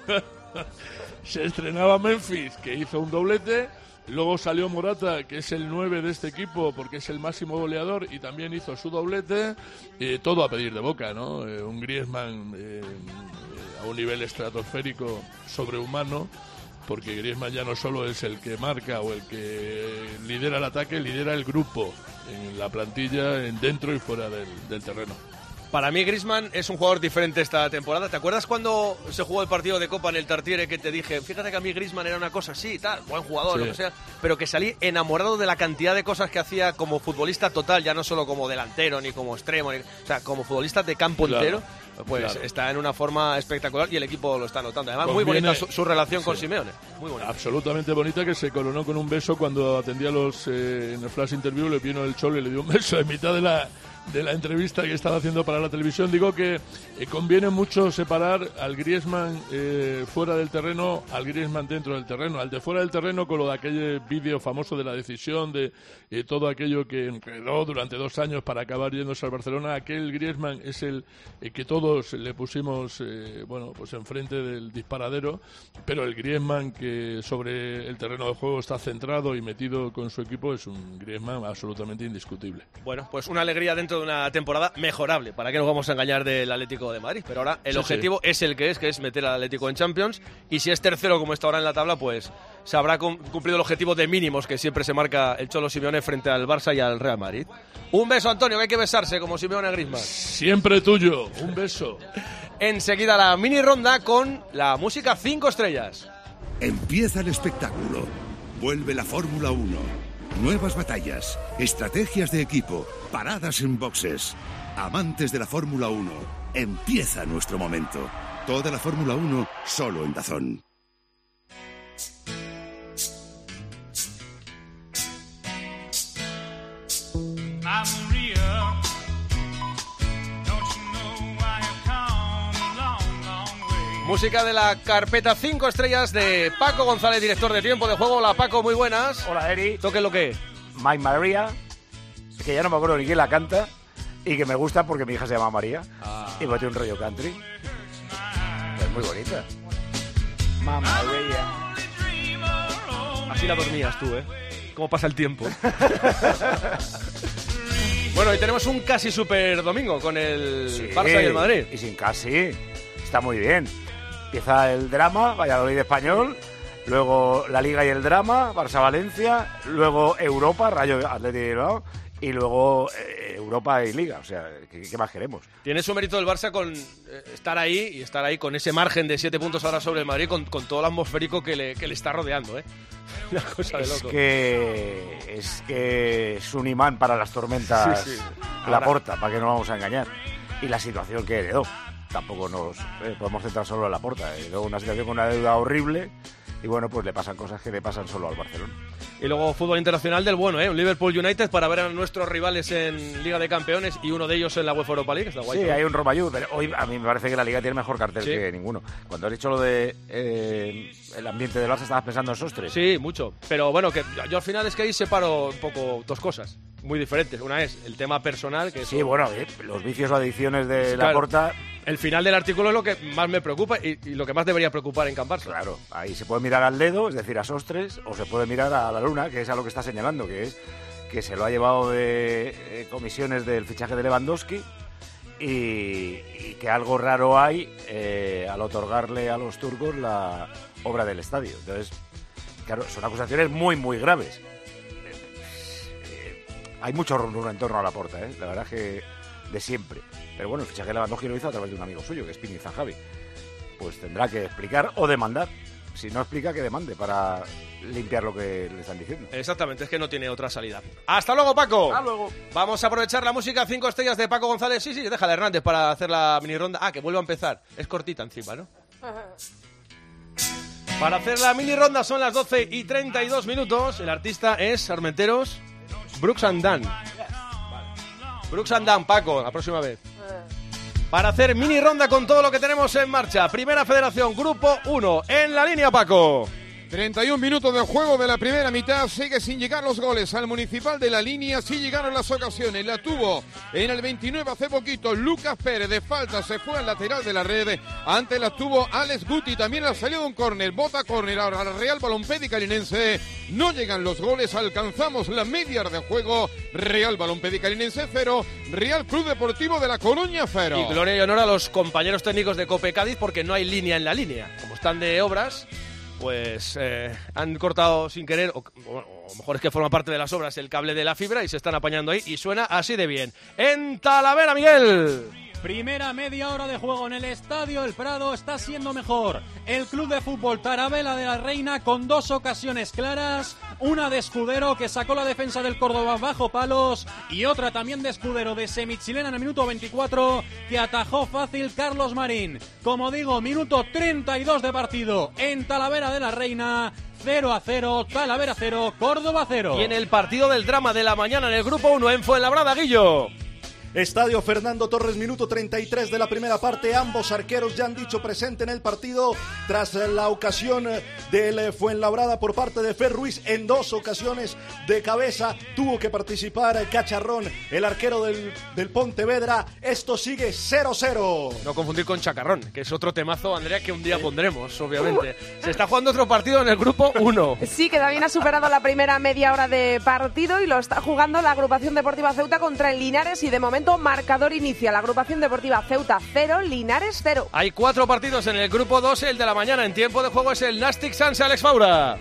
se estrenaba Memphis, que hizo un doblete. Luego salió Morata, que es el 9 de este equipo, porque es el máximo goleador y también hizo su doblete. Eh, todo a pedir de boca, ¿no? Eh, un Griezmann eh, a un nivel estratosférico sobrehumano, porque Griezmann ya no solo es el que marca o el que lidera el ataque, lidera el grupo en la plantilla, en dentro y fuera del terreno. Para mí, Grisman es un jugador diferente esta temporada. ¿Te acuerdas cuando se jugó el partido de Copa en el Tartiere que te dije, fíjate que a mí Grisman era una cosa así, tal, buen jugador, Sí. lo que sea, pero que salí enamorado de la cantidad de cosas que hacía como futbolista total, ya no solo como delantero ni como extremo, ni- o sea, como futbolista de campo Claro, entero, pues claro. está en una forma espectacular y el equipo lo está notando. Además, muy bonita su, su relación con. Simeone. Muy bonita. Absolutamente bonita que se coronó con un beso cuando atendía los eh, en el flash interview le vino el cholo y le dio un beso en mitad de la de la entrevista que estaba haciendo para la televisión digo que eh, conviene mucho separar al Griezmann eh, fuera del terreno al Griezmann dentro del terreno al de fuera del terreno con lo de aquel vídeo famoso de la decisión de eh, todo aquello que enredó durante dos años para acabar yéndose al Barcelona. Aquel Griezmann es el eh, que todos le pusimos eh, bueno pues enfrente del disparadero pero el Griezmann que sobre el terreno de juego está centrado y metido con su equipo es un Griezmann absolutamente indiscutible. Bueno, pues una alegría dentro de una temporada mejorable. ¿Para qué nos vamos a engañar del Atlético de Madrid? Pero ahora el Sí, objetivo es el que es, que es meter al Atlético en Champions. Y si es tercero como está ahora en la tabla, pues se habrá cum- cumplido el objetivo de mínimos que siempre se marca el Cholo Simeone frente al Barça y al Real Madrid. Un beso, Antonio, que hay que besarse como Simeone Griezmann. Siempre tuyo. Un beso. Enseguida la mini ronda con la música 5 estrellas. Empieza el espectáculo. Vuelve la Fórmula 1. Nuevas batallas, estrategias de equipo, paradas en boxes. Amantes de la Fórmula 1, empieza nuestro momento. Toda la Fórmula 1 solo en Dazón. Música de la carpeta 5 estrellas de Paco González, director de tiempo de juego. Hola Paco, muy buenas. Hola Eri. ¿Toque lo que? My Maria, que ya no me acuerdo ni quién la canta y que me gusta porque mi hija se llama María y me tiene un rollo country. Es muy bonita. My Maria. Así la dormías tú, ¿eh? ¿Cómo pasa el tiempo? bueno, y tenemos un casi super domingo con el Sí, Barça y el Madrid. Y sin casi. Está muy bien. Empieza el drama, Valladolid español. Luego la Liga y el drama, Barça-Valencia. Luego Europa, Rayo Atlético de Bilbao. Y luego eh, Europa y Liga. O sea, ¿qué, qué más queremos? Tiene su mérito el Barça con eh, estar ahí y estar ahí con ese margen de 7 puntos ahora sobre el Madrid, con, con todo el atmosférico que le, que le está rodeando, ¿eh? Una cosa de Es que, es que es un imán para las tormentas Sí, sí. la Ahora- porta, para que no vamos a engañar. Y la situación que heredó. Tampoco nos eh, podemos centrar solo en la porta. Heredó una situación con una deuda horrible y bueno, pues le pasan cosas que le pasan solo al Barcelona. Y luego fútbol internacional del bueno, ¿eh? Un Liverpool United para ver a nuestros rivales en Liga de Campeones y uno de ellos en la UEFA Europa League. Está guay. Sí, ¿no? hay un Romayú, pero hoy a mí me parece que la Liga tiene mejor cartel Sí. que ninguno. Cuando has dicho lo de eh, el ambiente del Barça, estabas pensando en Sostres. Sí, mucho. Pero bueno, que yo al final es que ahí separo un poco dos cosas muy diferentes. Una es el tema personal, que Sí, bueno, eh, los vicios o adicciones de la porta El final del artículo es lo que más me preocupa y, y lo que más debería preocupar en Can Barça. Claro, ahí se puede mirar al dedo, es decir, a Sostres, o se puede mirar a la luna, que es a lo que está señalando, que es que se lo ha llevado de eh, comisiones del fichaje de Lewandowski y, y que algo raro hay eh, al otorgarle a los turcos la obra del estadio. Entonces, claro, son acusaciones muy, muy graves. Hay mucho rumor en torno a la porta, ¿eh? la verdad es que de siempre. Pero bueno, el fichaje de Lewandowski lo hizo a través de un amigo suyo, que es Pini Zahavi. Pues tendrá que explicar o demandar. Si no explica, que demande para limpiar lo que le están diciendo. Exactamente, es que no tiene otra salida. Hasta luego, Paco. Hasta luego. Vamos a aprovechar la música 5 estrellas de Paco González. Sí, sí, déjala Hernández para hacer la mini ronda. Ah, que vuelva a empezar. Es cortita encima, ¿no? Para hacer la mini ronda son las 12 y 32 minutos. El artista es Armenteros Brooks and Dunn. Brooks and Dunn, Paco, la próxima vez. Para hacer mini ronda con todo lo que tenemos en marcha. Primera Federación, Grupo 1. En la línea, Paco. 31 minutos de juego de la primera mitad, sigue sin llegar los goles al municipal de la línea, sí llegaron las ocasiones, la tuvo en el 29 hace poquito Lucas Pérez. De falta, se fue al lateral de la red, antes la tuvo Alex Guti, también ha salido un córner, bota córner. Ahora al Real Balompédica Calinense, no llegan los goles, alcanzamos la media de juego, Real Balompédica Calinense 0, Real Club Deportivo de la Coruña 0. Y gloria y honor a los compañeros técnicos de Cope Cádiz porque no hay línea en la línea. Como están de obras, pues eh, han cortado sin querer, o, o- o mejor es que forma parte de las obras, el cable de la fibra y se están apañando ahí y suena así de bien. En Talavera, Miguel. Primera media hora de juego en el estadio El Prado está siendo mejor. El club de fútbol Tarabela de la Reina con dos ocasiones claras, una de Escudero que sacó la defensa del Córdoba bajo palos y otra también de Escudero de semichilena en el minuto 24 que atajó fácil Carlos Marín. Como digo, minuto 32 de partido en Talavera de la Reina. 0 a 0, Talavera 0, Córdoba 0. Y en el partido del drama de la mañana en el grupo 1 en Fuenlabrada, Guillo. Estadio Fernando Torres, minuto 33 de la primera parte. Ambos arqueros ya han dicho presente en el partido tras la ocasión del Fuenlabrada por parte de Fer Ruiz en dos ocasiones de cabeza. Tuvo que participar Cacharrón, el arquero del, del Pontevedra. Esto sigue 0-0. No confundir con Chacarrón, que es otro temazo, Andrea, que un día pondremos, obviamente. Se está jugando otro partido en el grupo 1. Sí, que también ha superado la primera media hora de partido y lo está jugando la agrupación deportiva Ceuta contra el Linares y de momento marcador inicia la agrupación deportiva Ceuta 0, Linares 0. Hay cuatro partidos en el grupo 2, el de la mañana en tiempo de juego es el Nastic Sanse Alex Faura.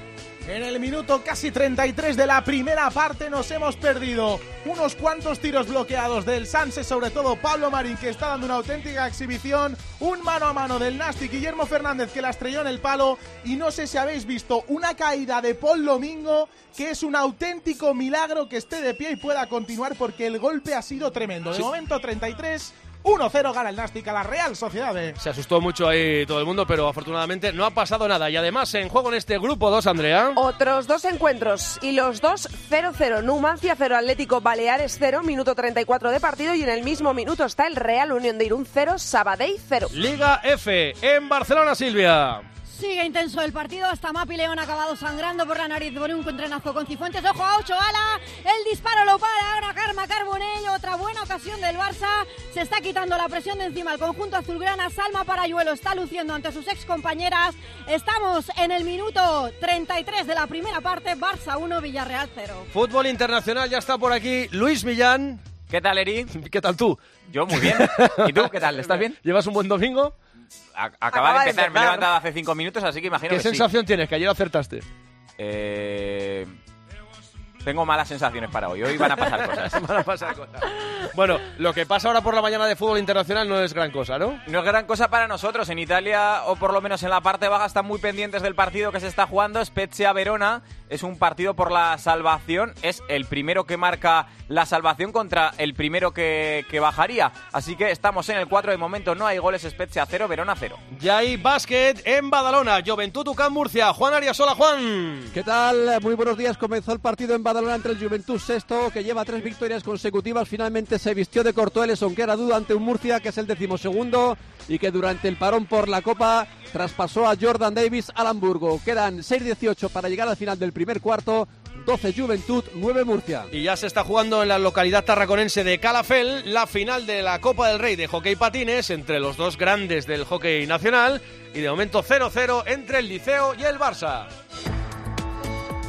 En el minuto casi 33 de la primera parte nos hemos perdido unos cuantos tiros bloqueados del Sanse, sobre todo Pablo Marín que está dando una auténtica exhibición, un mano a mano del Nastic Guillermo Fernández que la estrelló en el palo y no sé si habéis visto una caída de Paul Domingo que es un auténtico milagro que esté de pie y pueda continuar porque el golpe ha sido tremendo. De Sí. momento 33 1-0 gana el Nastic a la Real Sociedad. Se asustó mucho ahí todo el mundo, pero afortunadamente no ha pasado nada. Y además en juego en este grupo 2, Andrea. Otros dos encuentros y los dos 0-0. Numancia 0, Atlético Baleares 0, minuto 34 de partido y en el mismo minuto está el Real Unión de Irún 0, Sabadell 0. Liga F en Barcelona, Silvia. Sigue intenso el partido, hasta Mapi León ha acabado sangrando por la nariz por un entrenazo con Cifuentes. Ojo a Ocho Ala, el disparo lo para ahora Karma Carbonell, otra buena ocasión del Barça. Se está quitando la presión de encima el conjunto azulgrana. Salma Parayuelo está luciendo ante sus ex compañeras. Estamos en el minuto 33 de la primera parte, Barça 1, Villarreal 0. Fútbol internacional ya está por aquí. Luis Millán. ¿Qué tal, Eri? ¿Qué tal tú? Yo muy bien. ¿Y tú qué tal? ¿Estás bien? ¿Llevas un buen domingo? Acaba, de empezar, me he levantado hace cinco minutos, así que imagino ¿Qué que sí. sensación tienes? Que ayer acertaste. Eh, Tengo malas sensaciones para hoy. Hoy van a pasar cosas. Van a pasar cosas. Bueno, lo que pasa ahora por la mañana de fútbol internacional no es gran cosa, ¿no? No es gran cosa para nosotros. En Italia, o por lo menos en la parte baja, están muy pendientes del partido que se está jugando. Spezia Verona es un partido por la salvación. Es el primero que marca la salvación contra el primero que, que bajaría. Así que estamos en el 4. De momento no hay goles. Spezia 0, Verona 0. Ya hay básquet en Badalona. Juventud Ucán Murcia. Juan Ariasola, Juan. ¿Qué tal? Muy buenos días. Comenzó el partido en Badalona entre el Juventud Sexto, que lleva tres victorias consecutivas. Finalmente se vistió de Cortueles, aunque era duda ante un Murcia, que es el decimosegundo, y que durante el parón por la Copa traspasó a Jordan Davis al Hamburgo. Quedan 6-18 para llegar al final del primer cuarto. 12 Juventud, 9 Murcia. Y ya se está jugando en la localidad tarraconense de Calafel la final de la Copa del Rey de Hockey Patines entre los dos grandes del hockey nacional. Y de momento 0-0 entre el Liceo y el Barça.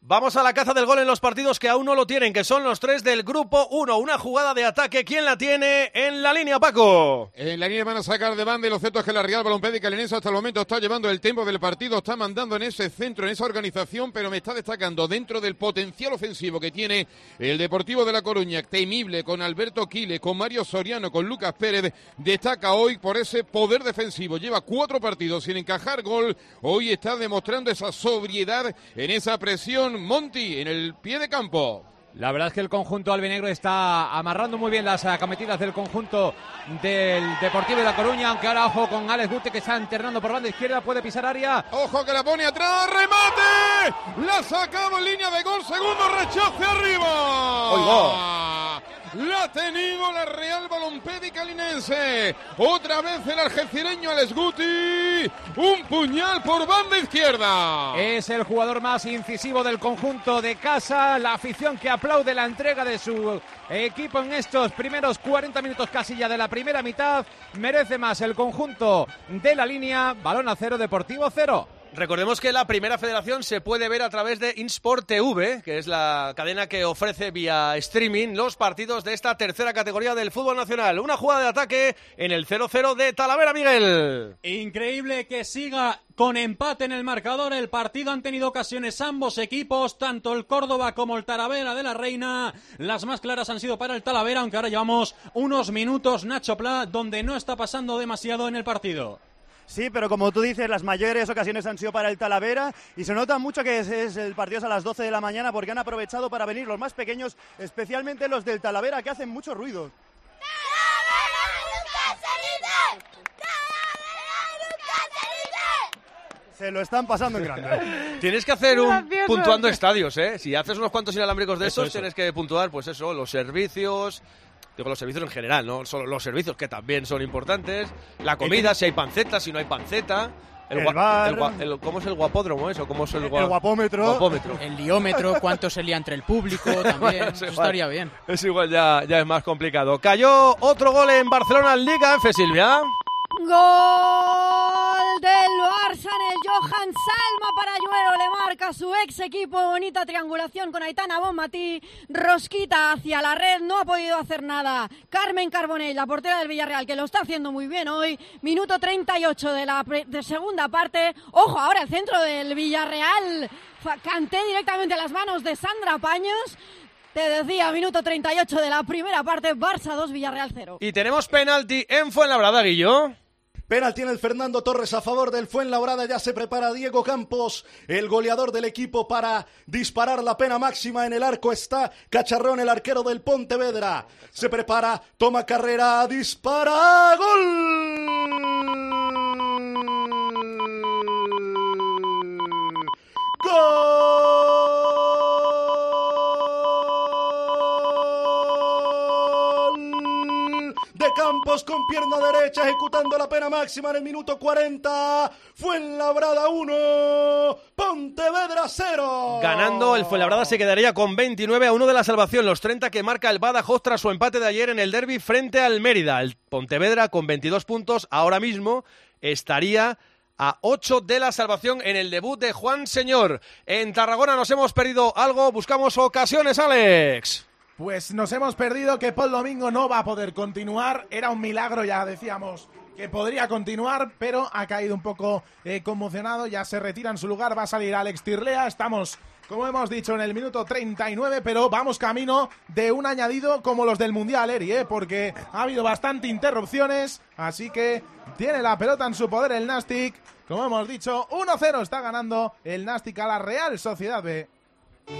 Vamos a la caza del gol en los partidos que aún no lo tienen, que son los tres del grupo 1. Una jugada de ataque. ¿Quién la tiene en la línea, Paco? En la línea van a sacar de banda y lo cierto es que la Real Balompédica Linense hasta el momento está llevando el tiempo del partido, está mandando en ese centro, en esa organización, pero me está destacando dentro del potencial ofensivo que tiene el Deportivo de La Coruña, temible con Alberto Quile, con Mario Soriano, con Lucas Pérez, destaca hoy por ese poder defensivo. Lleva cuatro partidos sin encajar gol, hoy está demostrando esa sobriedad en esa presión. Monti en el pie de campo. La verdad es que el conjunto albinegro está amarrando muy bien las acometidas del conjunto del Deportivo de La Coruña, aunque ahora ojo con Alex Gute que está internando por banda izquierda, puede pisar área. Ojo que la pone atrás, remate. La sacamos en línea de gol, segundo rechace arriba. Oigo. La tenido la Real Balompédica Linense. Otra vez el algecireño Alex Guti. Un puñal por banda izquierda. Es el jugador más incisivo del conjunto de casa, la afición que aplaude la entrega de su equipo en estos primeros 40 minutos casi ya de la primera mitad. Merece más el conjunto de la línea, balón a cero, Deportivo cero. Recordemos que la primera federación se puede ver a través de InSport TV, que es la cadena que ofrece vía streaming los partidos de esta tercera categoría del fútbol nacional. Una jugada de ataque en el 0-0 de Talavera, Miguel. Increíble que siga con empate en el marcador. El partido han tenido ocasiones ambos equipos, tanto el Córdoba como el Talavera de la Reina. Las más claras han sido para el Talavera, aunque ahora llevamos unos minutos, Nacho Pla, donde no está pasando demasiado en el partido. Sí, pero como tú dices, las mayores ocasiones han sido para el Talavera y se nota mucho que es, es el partido es a las 12 de la mañana porque han aprovechado para venir los más pequeños, especialmente los del Talavera, que hacen mucho ruido. Se lo están pasando en grande. Tienes que hacer un Gracioso. puntuando estadios, ¿eh? Si haces unos cuantos inalámbricos de Eso, esos, eso. tienes que puntuar, pues eso, los servicios. Digo, los servicios en general, no solo los servicios que también son importantes. La comida, si hay panceta, si no hay panceta. El, el gua- bar. el gua- el- ¿Cómo es el guapódromo eso? ¿Cómo es el, gua- El guapómetro. guapómetro? El liómetro, cuánto se lía entre el público también. Bueno, es Eso igual. estaría bien. Es igual, ya, ya es más complicado. Cayó otro gol en Barcelona en Liga F, Silvia. Gol del Barça en el Johan Salma para Lluero. Le marca su ex equipo. Bonita triangulación con Aitana Bonmatí. Rosquita hacia la red. No ha podido hacer nada. Carmen Carbonell, la portera del Villarreal, que lo está haciendo muy bien hoy. Minuto 38 de la de segunda parte. Ojo, ahora el centro del Villarreal. Canté directamente a las manos de Sandra Paños. Te decía, minuto 38 de la primera parte. Barça 2, Villarreal 0. Y tenemos penalti en Fuenlabrada, Guillo. Penalti en el Fernando Torres a favor del Fuenlabrada. Ya se prepara Diego Campos, el goleador del equipo, para disparar la pena máxima. En el arco está Cacharrón, el arquero del Pontevedra. Se prepara, toma carrera, dispara. ¡Gol! ¡Gol! Campos con pierna derecha ejecutando la pena máxima en el minuto 40. Fuenlabrada 1, Pontevedra 0. Ganando, el Fuenlabrada se quedaría con 29 a 1 de la salvación, los 30 que marca el Badajoz tras su empate de ayer en el derby frente al Mérida. El Pontevedra con 22 puntos ahora mismo estaría a 8 de la salvación en el debut de Juan Señor. En Tarragona nos hemos perdido algo, buscamos ocasiones, Alex. Pues nos hemos perdido que Paul Domingo no va a poder continuar. Era un milagro, ya decíamos que podría continuar, pero ha caído un poco eh, conmocionado. Ya se retira en su lugar, va a salir Alex Tirlea. Estamos, como hemos dicho, en el minuto 39, pero vamos camino de un añadido como los del Mundial, Eri, ¿eh? porque ha habido bastante interrupciones. Así que tiene la pelota en su poder el Nastic. Como hemos dicho, 1-0 está ganando el Nastic a la Real Sociedad B.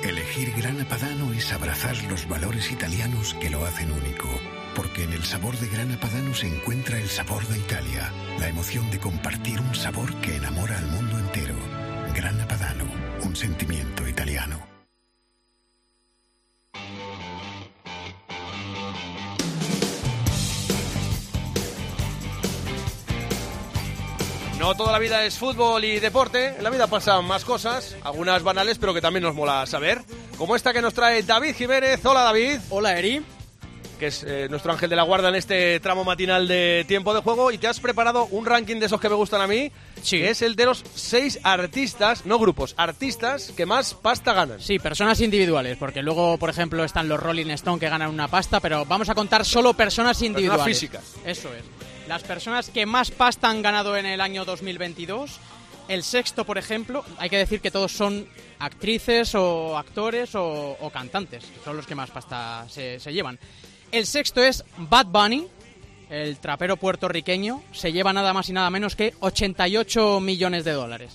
Elegir Grana Padano es abrazar los valores italianos que lo hacen único. Porque en el sabor de Grana Padano se encuentra el sabor de Italia, la emoción de compartir un sabor que enamora al mundo entero. Grana Padano, un sentimiento italiano. No toda la vida es fútbol y deporte, en la vida pasan más cosas, algunas banales, pero que también nos mola saber. Como esta que nos trae David Jiménez. Hola David. Hola Eri. Que es eh, nuestro ángel de la guarda en este tramo matinal de tiempo de juego. Y te has preparado un ranking de esos que me gustan a mí. Sí. Que es el de los seis artistas, no grupos, artistas que más pasta ganan. Sí, personas individuales, porque luego, por ejemplo, están los Rolling Stone que ganan una pasta, pero vamos a contar solo personas individuales. físicas. Eso es. Las personas que más pasta han ganado en el año 2022. El sexto, por ejemplo, hay que decir que todos son actrices o actores o, cantantes, son los que más pasta se, se llevan. El sexto es Bad Bunny, el trapero puertorriqueño, se lleva nada más y nada menos que 88 millones de dólares.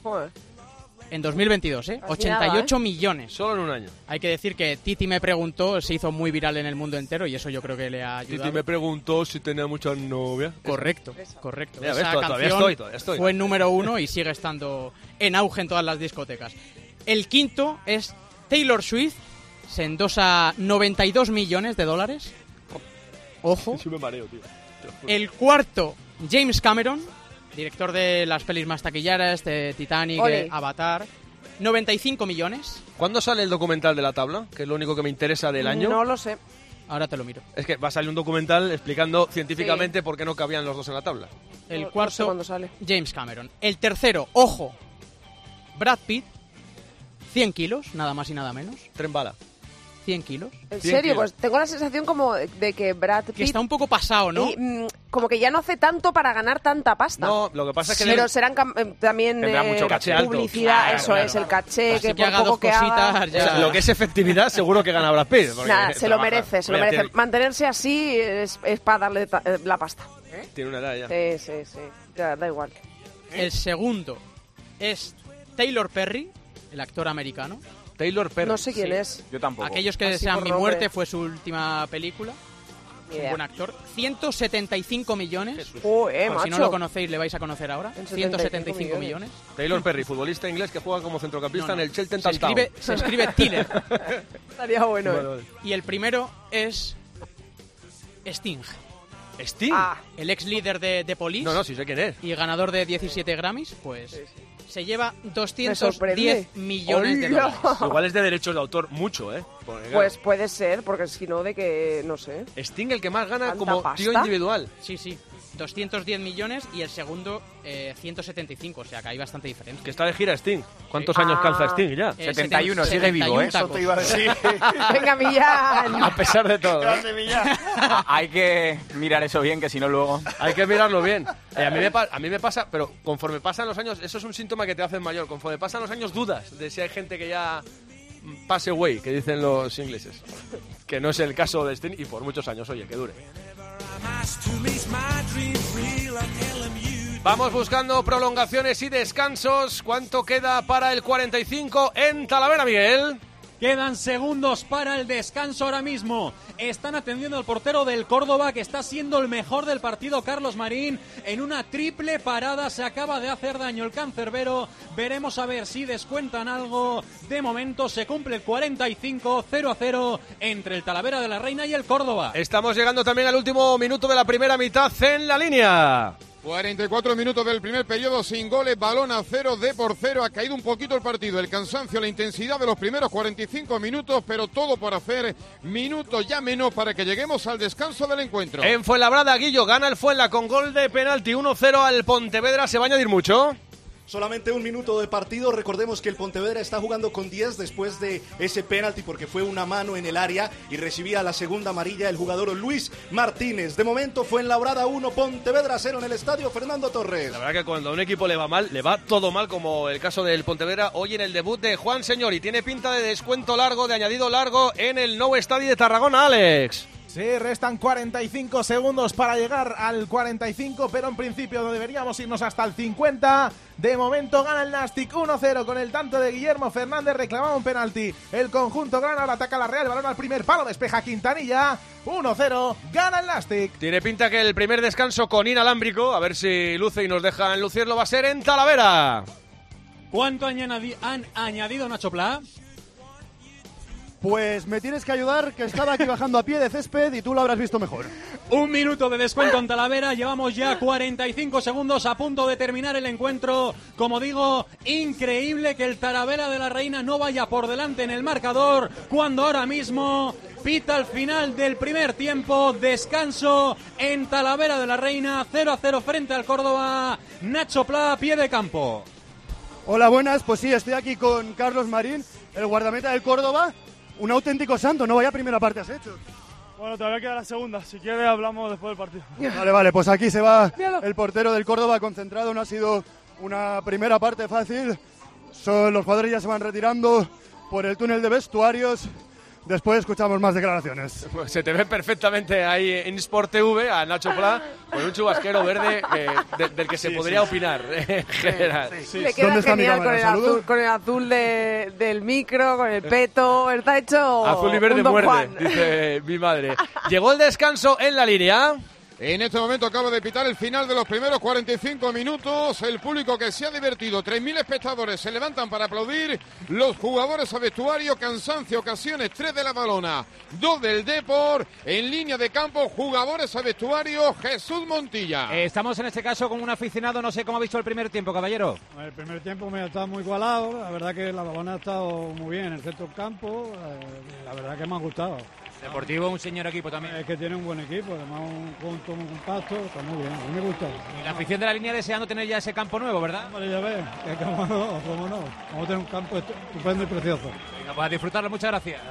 En 2022, ¿eh? Casi 88 nada, ¿eh? millones. Solo en un año. Hay que decir que Titi me preguntó, se hizo muy viral en el mundo entero y eso yo creo que le ha ayudado. Titi me preguntó si tenía muchas novias. Correcto, correcto. Mira, ves, Esa todavía canción estoy, todavía estoy. Fue número uno y sigue estando en auge en todas las discotecas. El quinto es Taylor Swift, se endosa 92 millones de dólares. Ojo. Sí me mareo, tío. El cuarto, James Cameron, director de las pelis más taquilleras, de Titanic, Ole. Avatar. 95 millones. ¿Cuándo sale el documental de la tabla? Que es lo único que me interesa del año. No lo sé. Ahora te lo miro. Es que va a salir un documental explicando científicamente por qué no cabían los dos en la tabla. El No- no cuarto, sé sale. James Cameron. El tercero, ojo, Brad Pitt, 100 kilos, nada más y nada menos. Tren bala. 100 kilos. En serio, pues tengo la sensación como de que Brad Pitt... Que está un poco pasado, ¿no? y, mm, como que ya no hace tanto para ganar tanta pasta. No, lo que pasa es que Pero le- serán cam- eh, también Tendrá eh, mucho caché alto. publicidad, Claro, eso claro. es, el caché, Así que, que por haga poco dos que haga... cositas, ya. O sea, lo que es efectividad, seguro que gana Brad Pitt. Nada, se lo merece, se lo merece. Tiene, Mantenerse así es, es para darle ta- eh, la pasta. tiene una edad ya. Sí, sí, sí. Ya, da igual. El segundo es Taylor Perry, el actor americano. Taylor Perry. No sé quién es. Yo tampoco. Aquellos que Así desean por mi nombre. muerte fue su última película. Es un buen actor. 175 millones. Joder, Por si no lo conocéis, le vais a conocer ahora. En 175 millones. Taylor Perry, futbolista inglés que juega como centrocampista No, no. en el Chelsea Se Town. escribe, se escribe Tiller. Estaría bueno. Eh. Y el primero es Sting. Sting. Ah, El ex líder de, de Police. No, no, sí sé quién es. Y ganador de 17 Grammys, pues se lleva Me 210 sorprende. millones de dólares. Igual es de derechos de autor mucho, ¿eh? Porque, claro, pues puede ser, porque si no, de que, no sé. Sting el que más gana ¿Tanta como pasta? tío individual. Sí, sí. 210 millones y el segundo eh, 175, o sea que hay bastante diferencia. Que está de gira Sting. ¿Cuántos Sí. años Ah. calza Sting ya? Eh, 71, sigue vivo, ¿eh? Eso te iba a decir. Venga, Millán. A pesar de todo. ¿eh? Hay que mirar eso bien, que si no luego... Hay que mirarlo bien. Eh, a, mí me pa- a mí me pasa, pero conforme pasan los años, eso es un síntoma que te hacen mayor. Conforme pasan los años, dudas de si hay gente que ya mm, pase away, que dicen los ingleses. Que no es el caso de Sting y por muchos años, oye, que dure. Vamos buscando prolongaciones y descansos. ¿Cuánto queda para el 45 en Talavera, Miguel? Quedan segundos para el descanso ahora mismo. Están atendiendo al portero del Córdoba, que está siendo el mejor del partido, Carlos Marín. En una triple parada se acaba de hacer daño el cancerbero. Veremos a ver si descuentan algo. De momento se cumple el 45 0 a 0 entre el Talavera de la Reina y el Córdoba. Estamos llegando también al último minuto de la primera mitad en la línea. 44 minutos del primer periodo sin goles, balón a cero, de por cero. Ha caído un poquito el partido, el cansancio, la intensidad de los primeros 45 minutos, pero todo por hacer minutos ya menos para que lleguemos al descanso del encuentro. En Fuenlabrada, Guillo gana el Fuenla con gol de penalti 1-0 al Pontevedra. ¿Se va a añadir mucho? Solamente un minuto de partido. Recordemos que el Pontevedra está jugando con 10 después de ese penalti porque fue una mano en el área y recibía la segunda amarilla el jugador Luis Martínez. De momento fue en Labrada 1, Pontevedra 0 en el estadio Fernando Torres. La verdad que cuando a un equipo le va mal, le va todo mal, como el caso del Pontevedra hoy en el debut de Juan Señor. Y tiene pinta de descuento largo, de añadido largo en el Nou Estadio de Tarragona, Alex. Sí, restan 45 segundos para llegar al 45, pero en principio deberíamos irnos hasta el 50. De momento gana el Nastic 1-0 con el tanto de Guillermo Fernández, reclamaba un penalti. El conjunto grana ahora ataca la Real, balón al primer palo, despeja Quintanilla. 1-0, gana el Nastic. Tiene pinta que el primer descanso con inalámbrico, a ver si luce y nos dejan lucirlo, va a ser en Talavera. ¿Cuánto han añadido Nacho Pla? Pues me tienes que ayudar, que estaba aquí bajando a pie de césped y tú lo habrás visto mejor. Un minuto de descuento en Talavera, llevamos ya 45 segundos a punto de terminar el encuentro. Como digo, increíble que el Talavera de la Reina no vaya por delante en el marcador cuando ahora mismo pita al final del primer tiempo, descanso en Talavera de la Reina, 0 a 0 frente al Córdoba. Nacho Pla, pie de campo. Hola, buenas. Pues sí, estoy aquí con Carlos Marín, el guardameta del Córdoba. Un auténtico santo, no vaya primera parte has hecho. Bueno, todavía queda la segunda. Si quiere, hablamos después del partido. Vale, vale, pues aquí se va el portero del Córdoba concentrado. No ha sido una primera parte fácil. Son, los jugadores ya se van retirando por el túnel de vestuarios. Después escuchamos más declaraciones. Pues se te ve perfectamente ahí en Sport TV a Nacho Pla con un chubasquero verde eh, de- del que se Sí, podría sí. opinar en general. Le queda genial con el, azul, con el azul de- del micro, con el peto. Está hecho. Azul y verde muerde, Juan. dice mi madre. Llegó el descanso en la línea. En este momento acaba de pitar el final de los primeros 45 minutos. El público que se ha divertido, 3.000 espectadores se levantan para aplaudir. Los jugadores a vestuario, cansancio, ocasiones, 3 de la balona, 2 del Depor. En línea de campo, jugadores a vestuario, Jesús Montilla. Estamos en este caso con un aficionado, no sé cómo ha visto el primer tiempo, caballero. El primer tiempo me ha estado muy igualado, la verdad que la balona ha estado muy bien en el centro del campo, eh, la verdad que me ha gustado. Deportivo, un señor equipo también. Es que tiene un buen equipo, además un conjunto muy compacto, está muy bien, a mí me gusta. Y la afición de la línea deseando tener ya ese campo nuevo, ¿verdad? Vale, ya ves, que cómo no, cómo no, vamos a tener un campo estu- estupendo y precioso. Venga, pues a disfrutarlo, muchas gracias.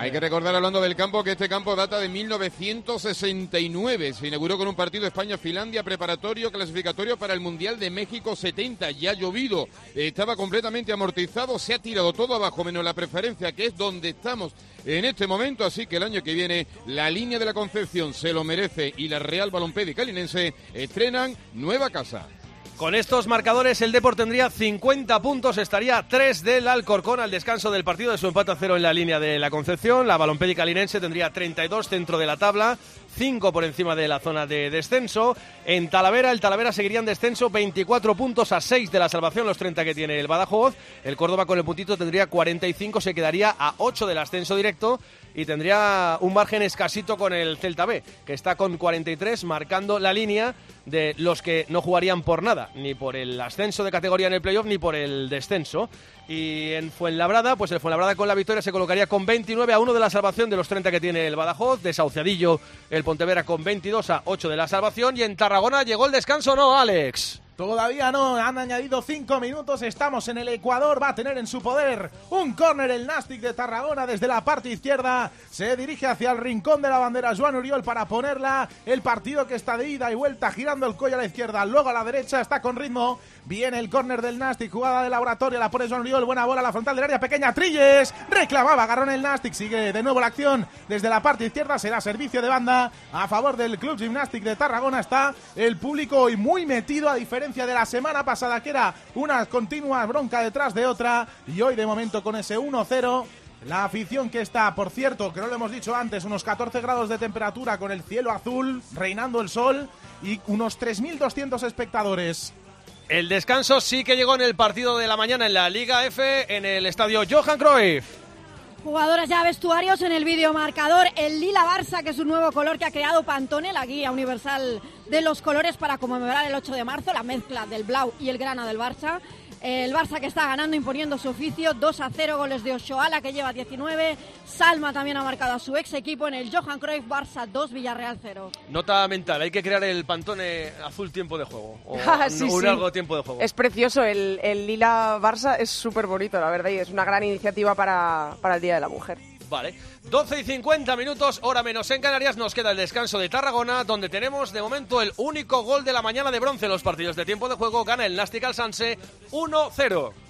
Hay que recordar, hablando del campo, que este campo data de 1969. Se inauguró con un partido España-Finlandia preparatorio, clasificatorio para el Mundial de México 70. Ya ha llovido, estaba completamente amortizado, se ha tirado todo abajo, menos la preferencia, que es donde estamos en este momento. Así que el año que viene, la línea de la Concepción se lo merece y la Real Balompédica Calinense estrenan nueva casa. Con estos marcadores, el Deport tendría 50 puntos, estaría 3 del Alcorcón al descanso del partido de su empate a cero en la línea de la Concepción. La Balompédica Linense tendría 32 centro de la tabla, 5 por encima de la zona de descenso. En Talavera, el Talavera seguiría en descenso, 24 puntos a 6 de la salvación, los 30 que tiene el Badajoz. El Córdoba con el puntito tendría 45, se quedaría a 8 del ascenso directo y tendría un margen escasito con el Celta B, que está con 43, marcando la línea de los que no jugarían por nada, ni por el ascenso de categoría en el playoff, ni por el descenso. Y en Fuenlabrada, pues el Fuenlabrada con la victoria se colocaría con 29 a 1 de la salvación de los 30 que tiene el Badajoz, desahuciadillo el Pontevera con 22 a 8 de la salvación, y en Tarragona llegó el descanso, ¿no, Alex? Todavía no, han añadido cinco minutos, estamos en el Ecuador, va a tener en su poder un córner el Nastic de Tarragona desde la parte izquierda, se dirige hacia el rincón de la bandera Joan Uriol para ponerla, el partido que está de ida y vuelta girando el cuello a la izquierda, luego a la derecha, está con ritmo, viene el córner del Nastic, jugada de laboratorio, la pone Joan Uriol, buena bola a la frontal del área pequeña, Trilles, reclamaba, agarrón el Nastic, sigue de nuevo la acción desde la parte izquierda, será servicio de banda a favor del Club Gimnastic de Tarragona, está el público hoy muy metido a diferencia de la semana pasada que era una continua bronca detrás de otra y hoy de momento con ese 1-0 la afición que está, por cierto, que no lo hemos dicho antes, unos 14 grados de temperatura con el cielo azul, reinando el sol y unos 3.200 espectadores. El descanso sí que llegó en el partido de la mañana en la Liga F en el estadio Johan Cruyff. Jugadoras ya vestuarios en el videomarcador. El lila Barça, que es un nuevo color que ha creado Pantone, la guía universal de los colores para conmemorar el 8 de marzo, la mezcla del blau y el grana del Barça. El Barça que está ganando, imponiendo su oficio, 2 a 0 goles de Oshoala que lleva 19. Salma también ha marcado a su ex equipo en el Johan Cruyff Barça 2, Villarreal 0. Nota mental, hay que crear el Pantone azul tiempo de juego. O sí, un sí. algo tiempo de juego. Es precioso, el, el lila Barça es súper bonito, la verdad, y es una gran iniciativa para, para el Día de la Mujer. Vale. 12 y 50 minutos, hora menos en Canarias. Nos queda el descanso de Tarragona, donde tenemos de momento el único gol de la mañana de bronce. Los partidos de tiempo de juego gana el Nastic al Sanse 1-0.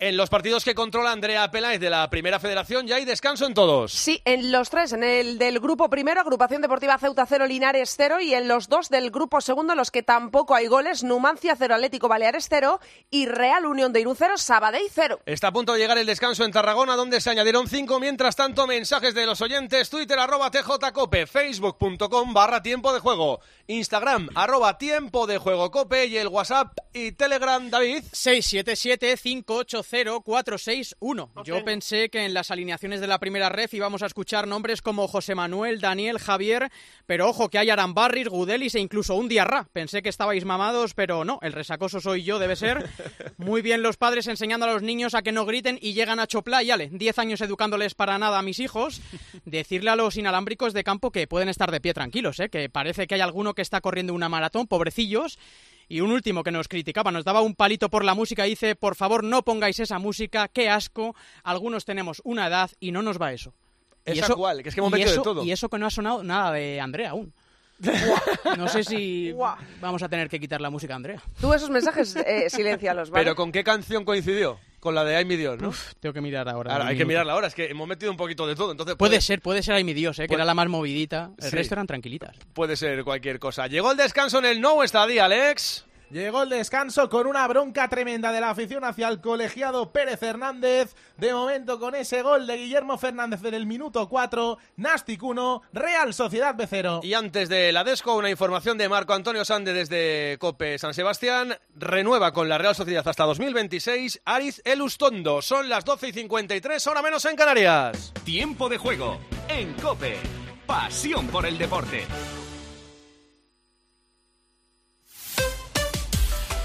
En los partidos que controla Andrea Peláez de la Primera Federación ya hay descanso en todos. Sí, en los tres, en el del grupo primero, Agrupación Deportiva Ceuta 0, Linares 0, y en los dos del grupo segundo, en los que tampoco hay goles, Numancia 0, Atlético Baleares 0 y Real Unión de Irún 0, Sabadell 0. Está a punto de llegar el descanso en Tarragona, donde se añadieron cinco. Mientras tanto, mensajes de los oyentes, Twitter, arroba TJCope, Facebook.com, barra tiempo de juego, Instagram, arroba tiempo de juego Cope y el WhatsApp y Telegram, David. 677-580-461. Yo pensé que en las alineaciones de la primera ref íbamos a escuchar nombres como José Manuel, Daniel, Javier, pero ojo que hay Arambarris, Gudelis e incluso un Diarra. Pensé que estabais mamados, pero no, el resacoso soy yo, debe ser. Muy bien los padres enseñando a los niños a que no griten y llegan a Chopla y ale, 10 años educándoles para nada a mis hijos. Decirle a los inalámbricos de campo que pueden estar de pie tranquilos, ¿eh? que parece que hay alguno que está corriendo una maratón, pobrecillos. Y un último que nos criticaba, nos daba un palito por la música y dice, por favor no pongáis esa música, qué asco, algunos tenemos una edad y no nos va eso. Y ¿Esa cuál? Que es que hemos metido de eso- todo. Y eso que no ha sonado nada de Andrea aún. no sé si vamos a tener que quitar la música a Andrea. Tú esos mensajes eh, silencialos, ¿vale? Pero ¿con qué canción coincidió? Con la de Ay mi Dios, ¿no? tengo que mirar ahora. Ahora, hay que mirarla ahora, es que hemos metido un poquito de todo, entonces Puede ser, puede ser Ay mi Dios, ¿eh? que Puede- era la más movidita. El Sí. resto eran tranquilitas. puede ser cualquier cosa. Llegó el descanso en el No Estadio, Alex. Llegó el descanso con una bronca tremenda de la afición hacia el colegiado Pérez Hernández. De momento con ese gol de Guillermo Fernández en el minuto 4, Nastic 1, Real Sociedad B0. Y antes de la Desco, una información de Marco Antonio Sande desde Cope San Sebastián. Renueva con la Real Sociedad hasta 2026 Ariz Elustondo. Son las 12 y 53, hora menos en Canarias. Tiempo de juego en Cope. Pasión por el deporte.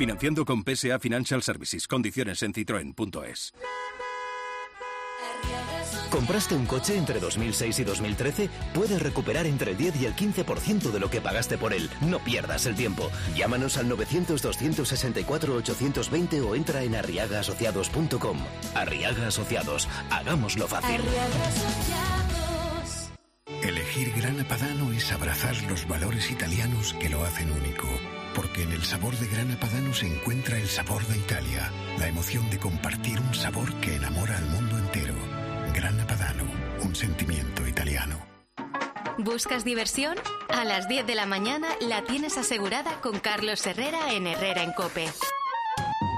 Financiando con PSA Financial Services. Condiciones en citroen.es. ¿Compraste un coche entre 2006 y 2013? Puedes recuperar entre el 10 y el 15% de lo que pagaste por él. No pierdas el tiempo. Llámanos al 900-264-820 o entra en arriagaasociados.com. Arriaga Asociados. Hagámoslo fácil. Elegir Grana Padano es abrazar los valores italianos que lo hacen único. Porque en el sabor de Grana Padano se encuentra el sabor de Italia, la emoción de compartir un sabor que enamora al mundo entero. Grana Padano, un sentimiento italiano. ¿Buscas diversión? A las 10 de la mañana la tienes asegurada con Carlos Herrera en Herrera en Cope.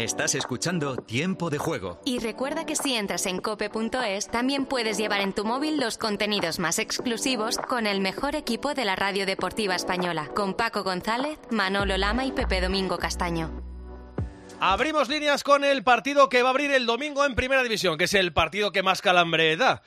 Estás escuchando Tiempo de Juego. Y recuerda que si entras en cope.es, también puedes llevar en tu móvil los contenidos más exclusivos con el mejor equipo de la radio deportiva española, con Paco González, Manolo Lama y Pepe Domingo Castaño. Abrimos líneas con el partido que va a abrir el domingo en Primera División, que es el partido que más calambre da.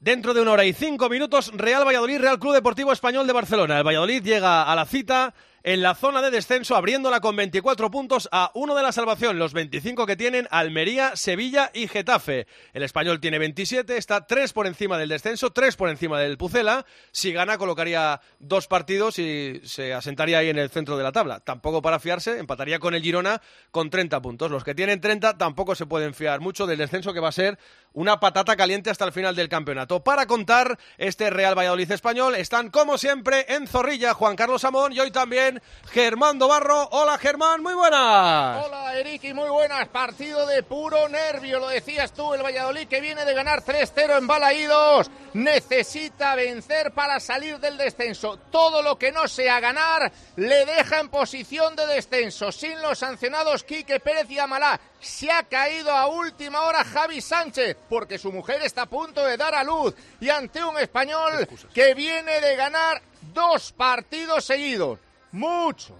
Dentro de una hora y cinco minutos, Real Valladolid, Real Club Deportivo Español de Barcelona. El Valladolid llega a la cita en la zona de descenso, abriéndola con 24 puntos a uno de la salvación, los 25 que tienen Almería, Sevilla y Getafe. El español tiene 27, está tres por encima del descenso, tres por encima del Pucela. Si gana, colocaría dos partidos y se asentaría ahí en el centro de la tabla. Tampoco para fiarse, empataría con el Girona con 30 puntos. Los que tienen 30 tampoco se pueden fiar mucho del descenso que va a ser una patata caliente hasta el final del campeonato. Para contar este Real Valladolid español están como siempre en Zorrilla Juan Carlos Amón y hoy también Germán Barro. Hola Germán, muy buenas. Hola Eric y muy buenas. Partido de puro nervio, lo decías tú, el Valladolid que viene de ganar 3-0 en Balaídos. Necesita vencer para salir del descenso. Todo lo que no sea ganar le deja en posición de descenso. Sin los sancionados Quique Pérez y Amalá. Se ha caído a última hora Javi Sánchez porque su mujer está a punto de dar a luz y ante un español que viene de ganar dos partidos seguidos. Mucho,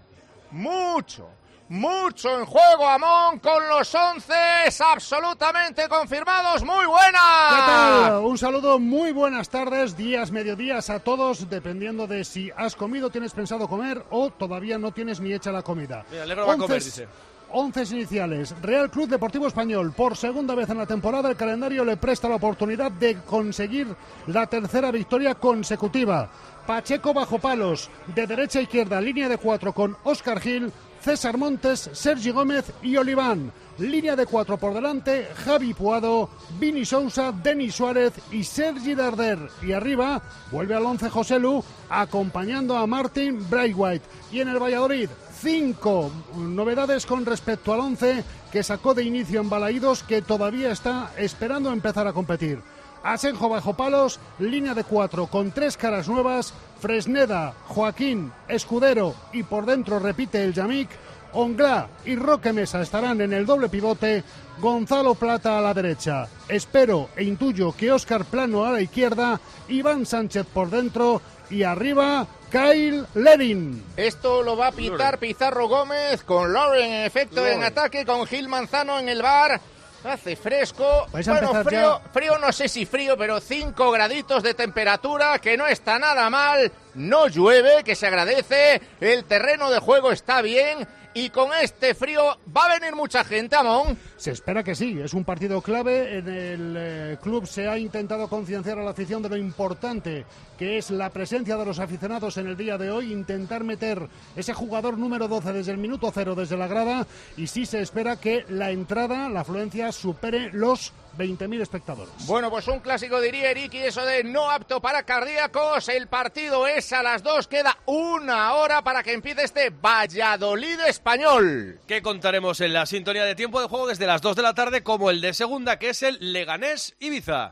mucho, mucho en juego, Amón, con los once absolutamente confirmados. ¡Muy buenas! ¿Qué tal? Un saludo, muy buenas tardes, días, mediodías a todos, dependiendo de si has comido, tienes pensado comer o todavía no tienes ni hecha la comida. Mira, Alegro va a comer, dice. Once iniciales. Real Club Deportivo Español. Por segunda vez en la temporada, el calendario le presta la oportunidad de conseguir la tercera victoria consecutiva. Pacheco bajo palos, de derecha a izquierda, línea de cuatro con Óscar Gil, César Montes, Sergi Gómez y Oliván. Línea de cuatro por delante, Javi Puado, Vini Sousa, Denis Suárez y Sergi Darder. Y arriba vuelve al once José Lu, acompañando a Martin Braithwaite. Y en el Valladolid, cinco novedades con respecto al once que sacó de inicio en Balaídos, que todavía está esperando empezar a competir. Asenjo bajo palos, línea de cuatro con tres caras nuevas, Fresneda, Joaquín, Escudero y por dentro repite el Yamik, Onglá y Roque Mesa estarán en el doble pivote, Gonzalo Plata a la derecha. Espero e intuyo que Óscar Plano a la izquierda, Iván Sánchez por dentro y arriba Kyle Ledin. Esto lo va a pitar Pizarro Gómez con Lauren en efecto en ataque, con Gil Manzano en el bar. Hace fresco. Bueno, frío, ya. frío no sé si frío, pero 5 graditos de temperatura, que no está nada mal. no llueve, que se agradece, el terreno de juego está bien y con este frío va a venir mucha gente, Amón. Se espera que sí, es un partido clave. En el eh, club se ha intentado concienciar a la afición de lo importante que es la presencia de los aficionados en el día de hoy, intentar meter ese jugador número 12 desde el minuto cero, desde la grada, y sí se espera que la entrada, la afluencia, supere los 20.000 espectadores. Bueno, pues un clásico diría Eric y eso de no apto para cardíacos. El partido es a las dos, queda una hora para que empiece este Valladolid español. Que contaremos en la sintonía de tiempo de juego desde las 2 de la tarde como el de segunda, que es el Leganés Ibiza.